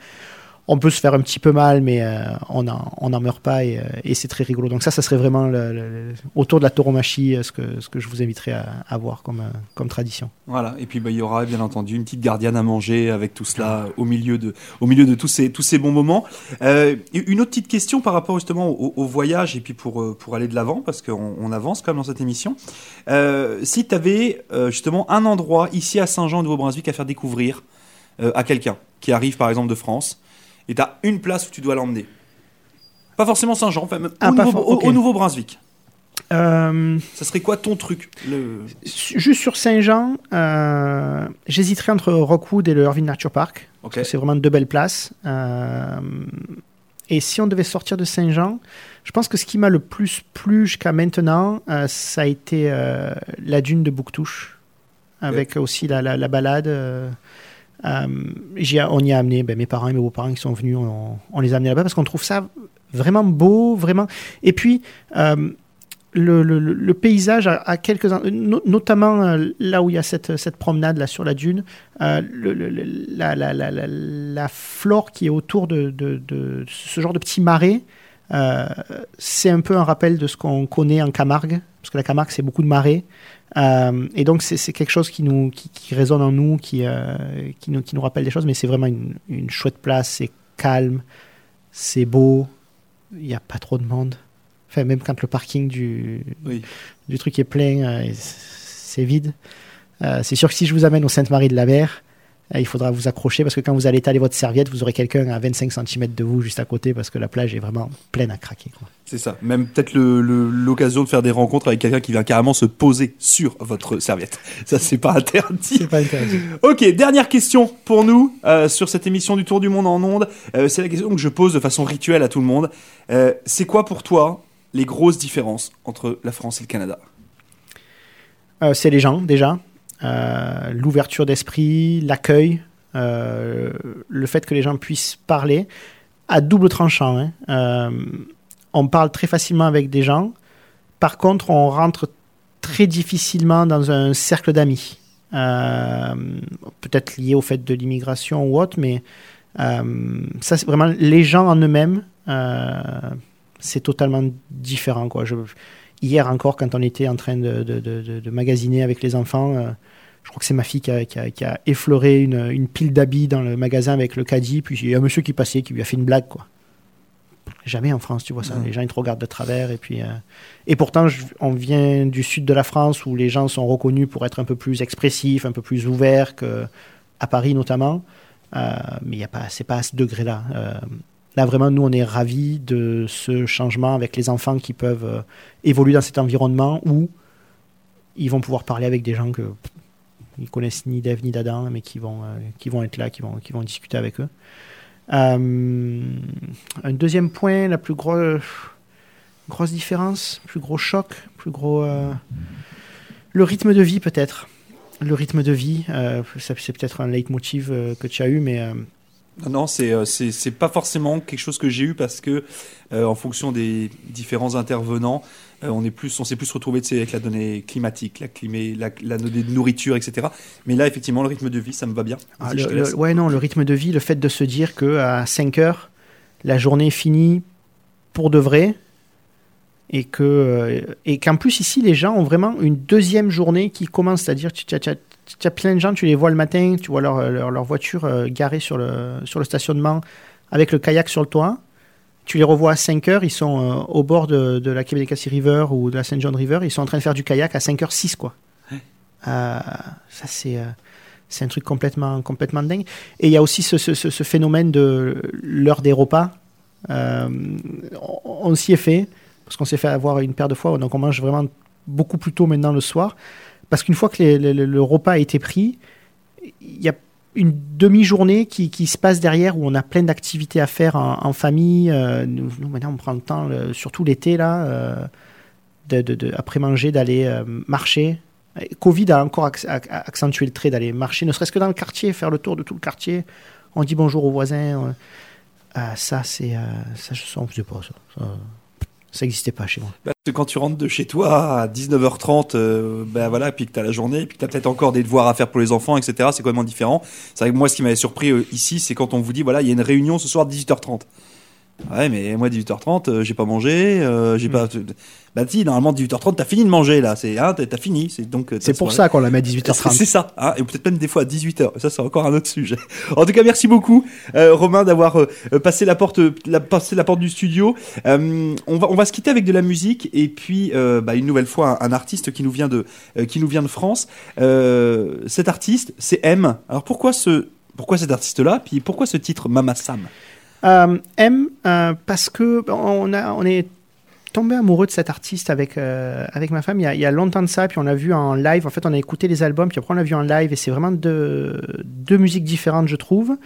On peut se faire un petit peu mal, mais euh, on n'en meurt pas et, euh, et c'est très rigolo. Donc ça, ça serait vraiment le- autour de la tauromachie euh, ce que, ce que je vous inviterais à, voir comme, tradition. Voilà. Et puis bah, il y aura bien entendu une petite gardienne à manger avec tout cela au milieu de, au milieu de tous ces, tous ces bons moments. Une autre petite question par rapport justement au, au voyage et puis pour, pour aller de l'avant parce qu'on on avance quand même dans cette émission. Si tu avais justement un endroit ici à Saint-Jean, au Nouveau-Brunswick, à faire découvrir à quelqu'un qui arrive par exemple de France et tu as une place où tu dois l'emmener. Pas forcément Saint-Jean, enfin, Ah, au, Nouveau- au- Nouveau-Brunswick. Euh, Ça serait quoi ton truc le... juste sur Saint-Jean, euh, j'hésiterais entre Rockwood et le Irvine Nature Park. Ok. C'est vraiment deux belles places. Euh, et si on devait sortir de Saint-Jean, je pense que ce qui m'a le plus plu jusqu'à maintenant, euh, ça a été la dune de Bouctouche, avec aussi la, la, la balade. Euh, on y a amené ben, mes parents et mes beaux-parents qui sont venus, on, les a amenés là-bas parce qu'on trouve ça vraiment beau, vraiment. Et puis, euh, le, paysage notamment euh, là où il y a cette, promenade là sur la dune, la, flore qui est autour de, ce genre de petits marais, c'est un peu un rappel de ce qu'on connaît en Camargue, parce que la Camargue, c'est beaucoup de marais. Euh, et donc, c'est quelque chose qui, nous, qui, qui résonne en nous, qui, euh, qui, nous, qui nous rappelle des choses, mais c'est vraiment une, une chouette place, c'est calme, c'est beau, il n'y a pas trop de monde. Enfin, même quand le parking du, Oui. du truc est plein, euh, c'est vide. C'est sûr que si je vous amène au Sainte-Marie de la Mer, il faudra vous accrocher parce que quand vous allez étaler votre serviette, vous aurez quelqu'un à 25 cm de vous juste à côté parce que la plage est vraiment pleine à craquer. quoi. C'est ça. Même peut-être le- le- l'occasion de faire des rencontres avec quelqu'un qui vient carrément se poser sur votre serviette. [LAUGHS] Ça, c'est pas interdit. pas intéressant. Ok, dernière question pour nous euh, sur cette émission du Tour du Monde en ondes. Euh, c'est la question que je pose de façon rituelle à tout le monde. Euh, c'est quoi pour toi les grosses différences entre la France et le Canada? Euh, c'est les gens, déjà. Euh, L'ouverture d'esprit, l'accueil, euh, le fait que les gens puissent parler à double tranchant. hein. Euh, on parle très facilement avec des gens. Par contre, on rentre très difficilement dans un cercle d'amis. Peut-être lié au fait de l'immigration ou autre, mais ça, c'est vraiment les gens en eux-mêmes. c'est totalement différent. Hier encore, quand on était en train de, magasiner avec les enfants, je crois que c'est ma fille qui a, qui a- qui a effleuré une, une pile d'habits dans le magasin avec le caddie, puis il y a un monsieur qui passait, qui lui a fait une blague. quoi. Jamais en France, tu vois ça. Non. Les gens, ils te regardent de travers. Et, puis, euh, et pourtant, je- on vient du sud de la France où les gens sont reconnus pour être un peu plus expressifs, un peu plus ouverts qu'à Paris notamment. Euh, mais y a pas, à ce degré-là. Euh, là, vraiment, nous, on est ravis de ce changement avec les enfants qui peuvent évoluer dans cet environnement où ils vont pouvoir parler avec des gens que ils connaissent ni d'Ève ni d'Adam, mais qui vont, euh, qui vont être là, qui vont, qui vont discuter avec eux. Euh, un deuxième point, la plus gros- grosse différence, plus gros choc, plus gros. euh, Le rythme de vie, peut-être. Le rythme de vie, c'est peut-être un leitmotiv euh, que tu as eu, mais Non, non, c'est euh, c'est c'est pas forcément quelque chose que j'ai eu parce que euh, en fonction des différents intervenants, euh, on est plus, on s'est plus retrouvé avec la donnée climatique, la climée, la, la donnée de nourriture, etc. Mais là, effectivement, le rythme de vie, ça me va bien. ah, le, le- ouais, non, le rythme de vie, le fait de se dire que à 5 heures, la journée est finie pour de vrai, et que euh, et qu'en plus ici, les gens ont vraiment une deuxième journée qui commence, c'est-à-dire tu tu as, tu as- tu as plein de gens, tu les vois le matin, tu vois leur, leur, leur voiture euh, garée sur le, sur le stationnement avec le kayak sur le toit. Tu les revois à 5 heures, ils sont euh, au bord de, de la Quebec River ou de la St. John River, ils sont en train de faire du kayak à 5h06, quoi. Ouais. Euh, ça, c'est euh, c'est un truc complètement, complètement dingue. Et il y a aussi ce, ce- phénomène de l'heure des repas. On on s'y est fait, parce qu'on s'est fait avoir une paire de fois, donc on mange vraiment beaucoup plus tôt maintenant le soir. Parce qu'une fois que le repas a été pris, il y a une demi-journée qui, se passe derrière où on a plein d'activités à faire en, famille. Euh, nous, maintenant, on prend le temps, surtout l'été, là, euh, après manger, d'aller euh, marcher. Covid a encore acc- ac- accentué le trait d'aller marcher, ne serait-ce que dans le quartier, faire le tour de tout le quartier. On dit bonjour aux voisins. ça, c'est. ça, je ne faisait pas ça. Ça, ça n'existait pas chez moi. Bah, parce que quand tu rentres de chez toi à 19h30, euh, ben voilà, puis que tu as la journée, puis que tu as peut-être encore des devoirs à faire pour les enfants, etc., c'est complètement différent. C'est vrai moi, ce qui m'avait surpris euh, ici, c'est quand on vous dit, voilà, il y a une réunion ce soir à 18h30. Ouais, mais moi, 18h30, euh, j'ai pas mangé, euh, j'ai Mm. pas. Bah, si, normalement, 18h30, t'as fini de manger, là. C'est, hein, t'as fini. C'est donc. euh, ta C'est pour soirée. ça qu'on la met à C'est 18h30. c'est ça, hein, et peut-être même des fois à 18h. Ça, c'est encore un autre sujet. [LAUGHS] En tout cas, merci beaucoup, euh, Romain, d'avoir euh, passé la porte, la, passé la porte du studio. Euh, on va, on va se quitter avec de la musique et puis euh, bah, une nouvelle fois un, un artiste qui nous vient de, euh, qui nous vient de France. Euh, cet artiste, c'est M. Alors pourquoi ce, pourquoi cet artiste-là, puis pourquoi ce titre Mama Sam? Euh, M, euh, parce que on, a, on est tombé amoureux de cet artiste avec, euh, avec ma femme il y, a, longtemps de ça, puis on l'a vu en live. En fait, on a écouté les albums, puis après on l'a vu en live, et c'est vraiment deux, deux musiques différentes, je trouve.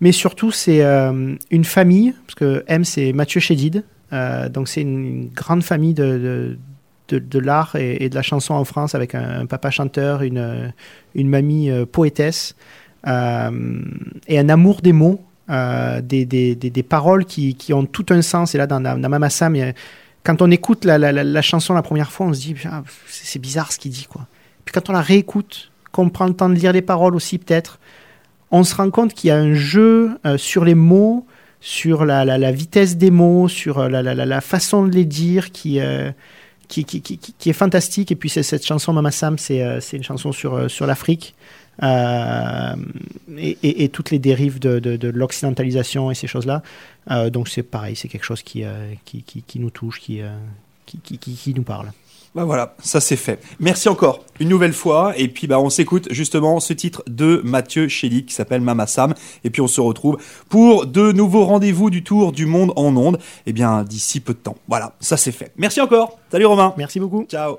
Mais surtout, c'est une famille, parce que M, c'est Mathieu Chédid. Donc, c'est une, grande famille de, de, de, l'art et, de la chanson en France, avec un, papa chanteur, une, une mamie poétesse, et un amour des mots. Euh, des, des, des, paroles qui, qui ont tout un sens. Et là, dans, dans Mama Sam, quand on écoute la, la, chanson la première fois, on se dit, Ah, c'est bizarre ce qu'il dit. Quoi. Puis quand on la réécoute, qu'on prend le temps de lire les paroles aussi, peut-être, on se rend compte qu'il y a un jeu euh, sur les mots, sur la, la, vitesse des mots, sur euh, la, façon de les dire qui, qui, qui, qui, qui- est fantastique. Et puis cette chanson Mama Sam, c'est une chanson sur, sur l'Afrique. Euh, et, et- et toutes les dérives de, de- de l'occidentalisation et ces choses-là. Euh, donc c'est pareil, c'est quelque chose qui, euh, qui, qui, qui nous touche, qui, qui, qui, qui- qui nous parle. Bah voilà, ça c'est fait. Merci encore une nouvelle fois. Et puis bah on s'écoute justement ce titre de Mathieu Chély qui s'appelle Mama Sam. Et puis on se retrouve pour de nouveaux rendez-vous du tour du monde en ondes. Et bien d'ici peu de temps. Voilà, ça c'est fait. Merci encore. Salut Romain. Merci beaucoup. Ciao.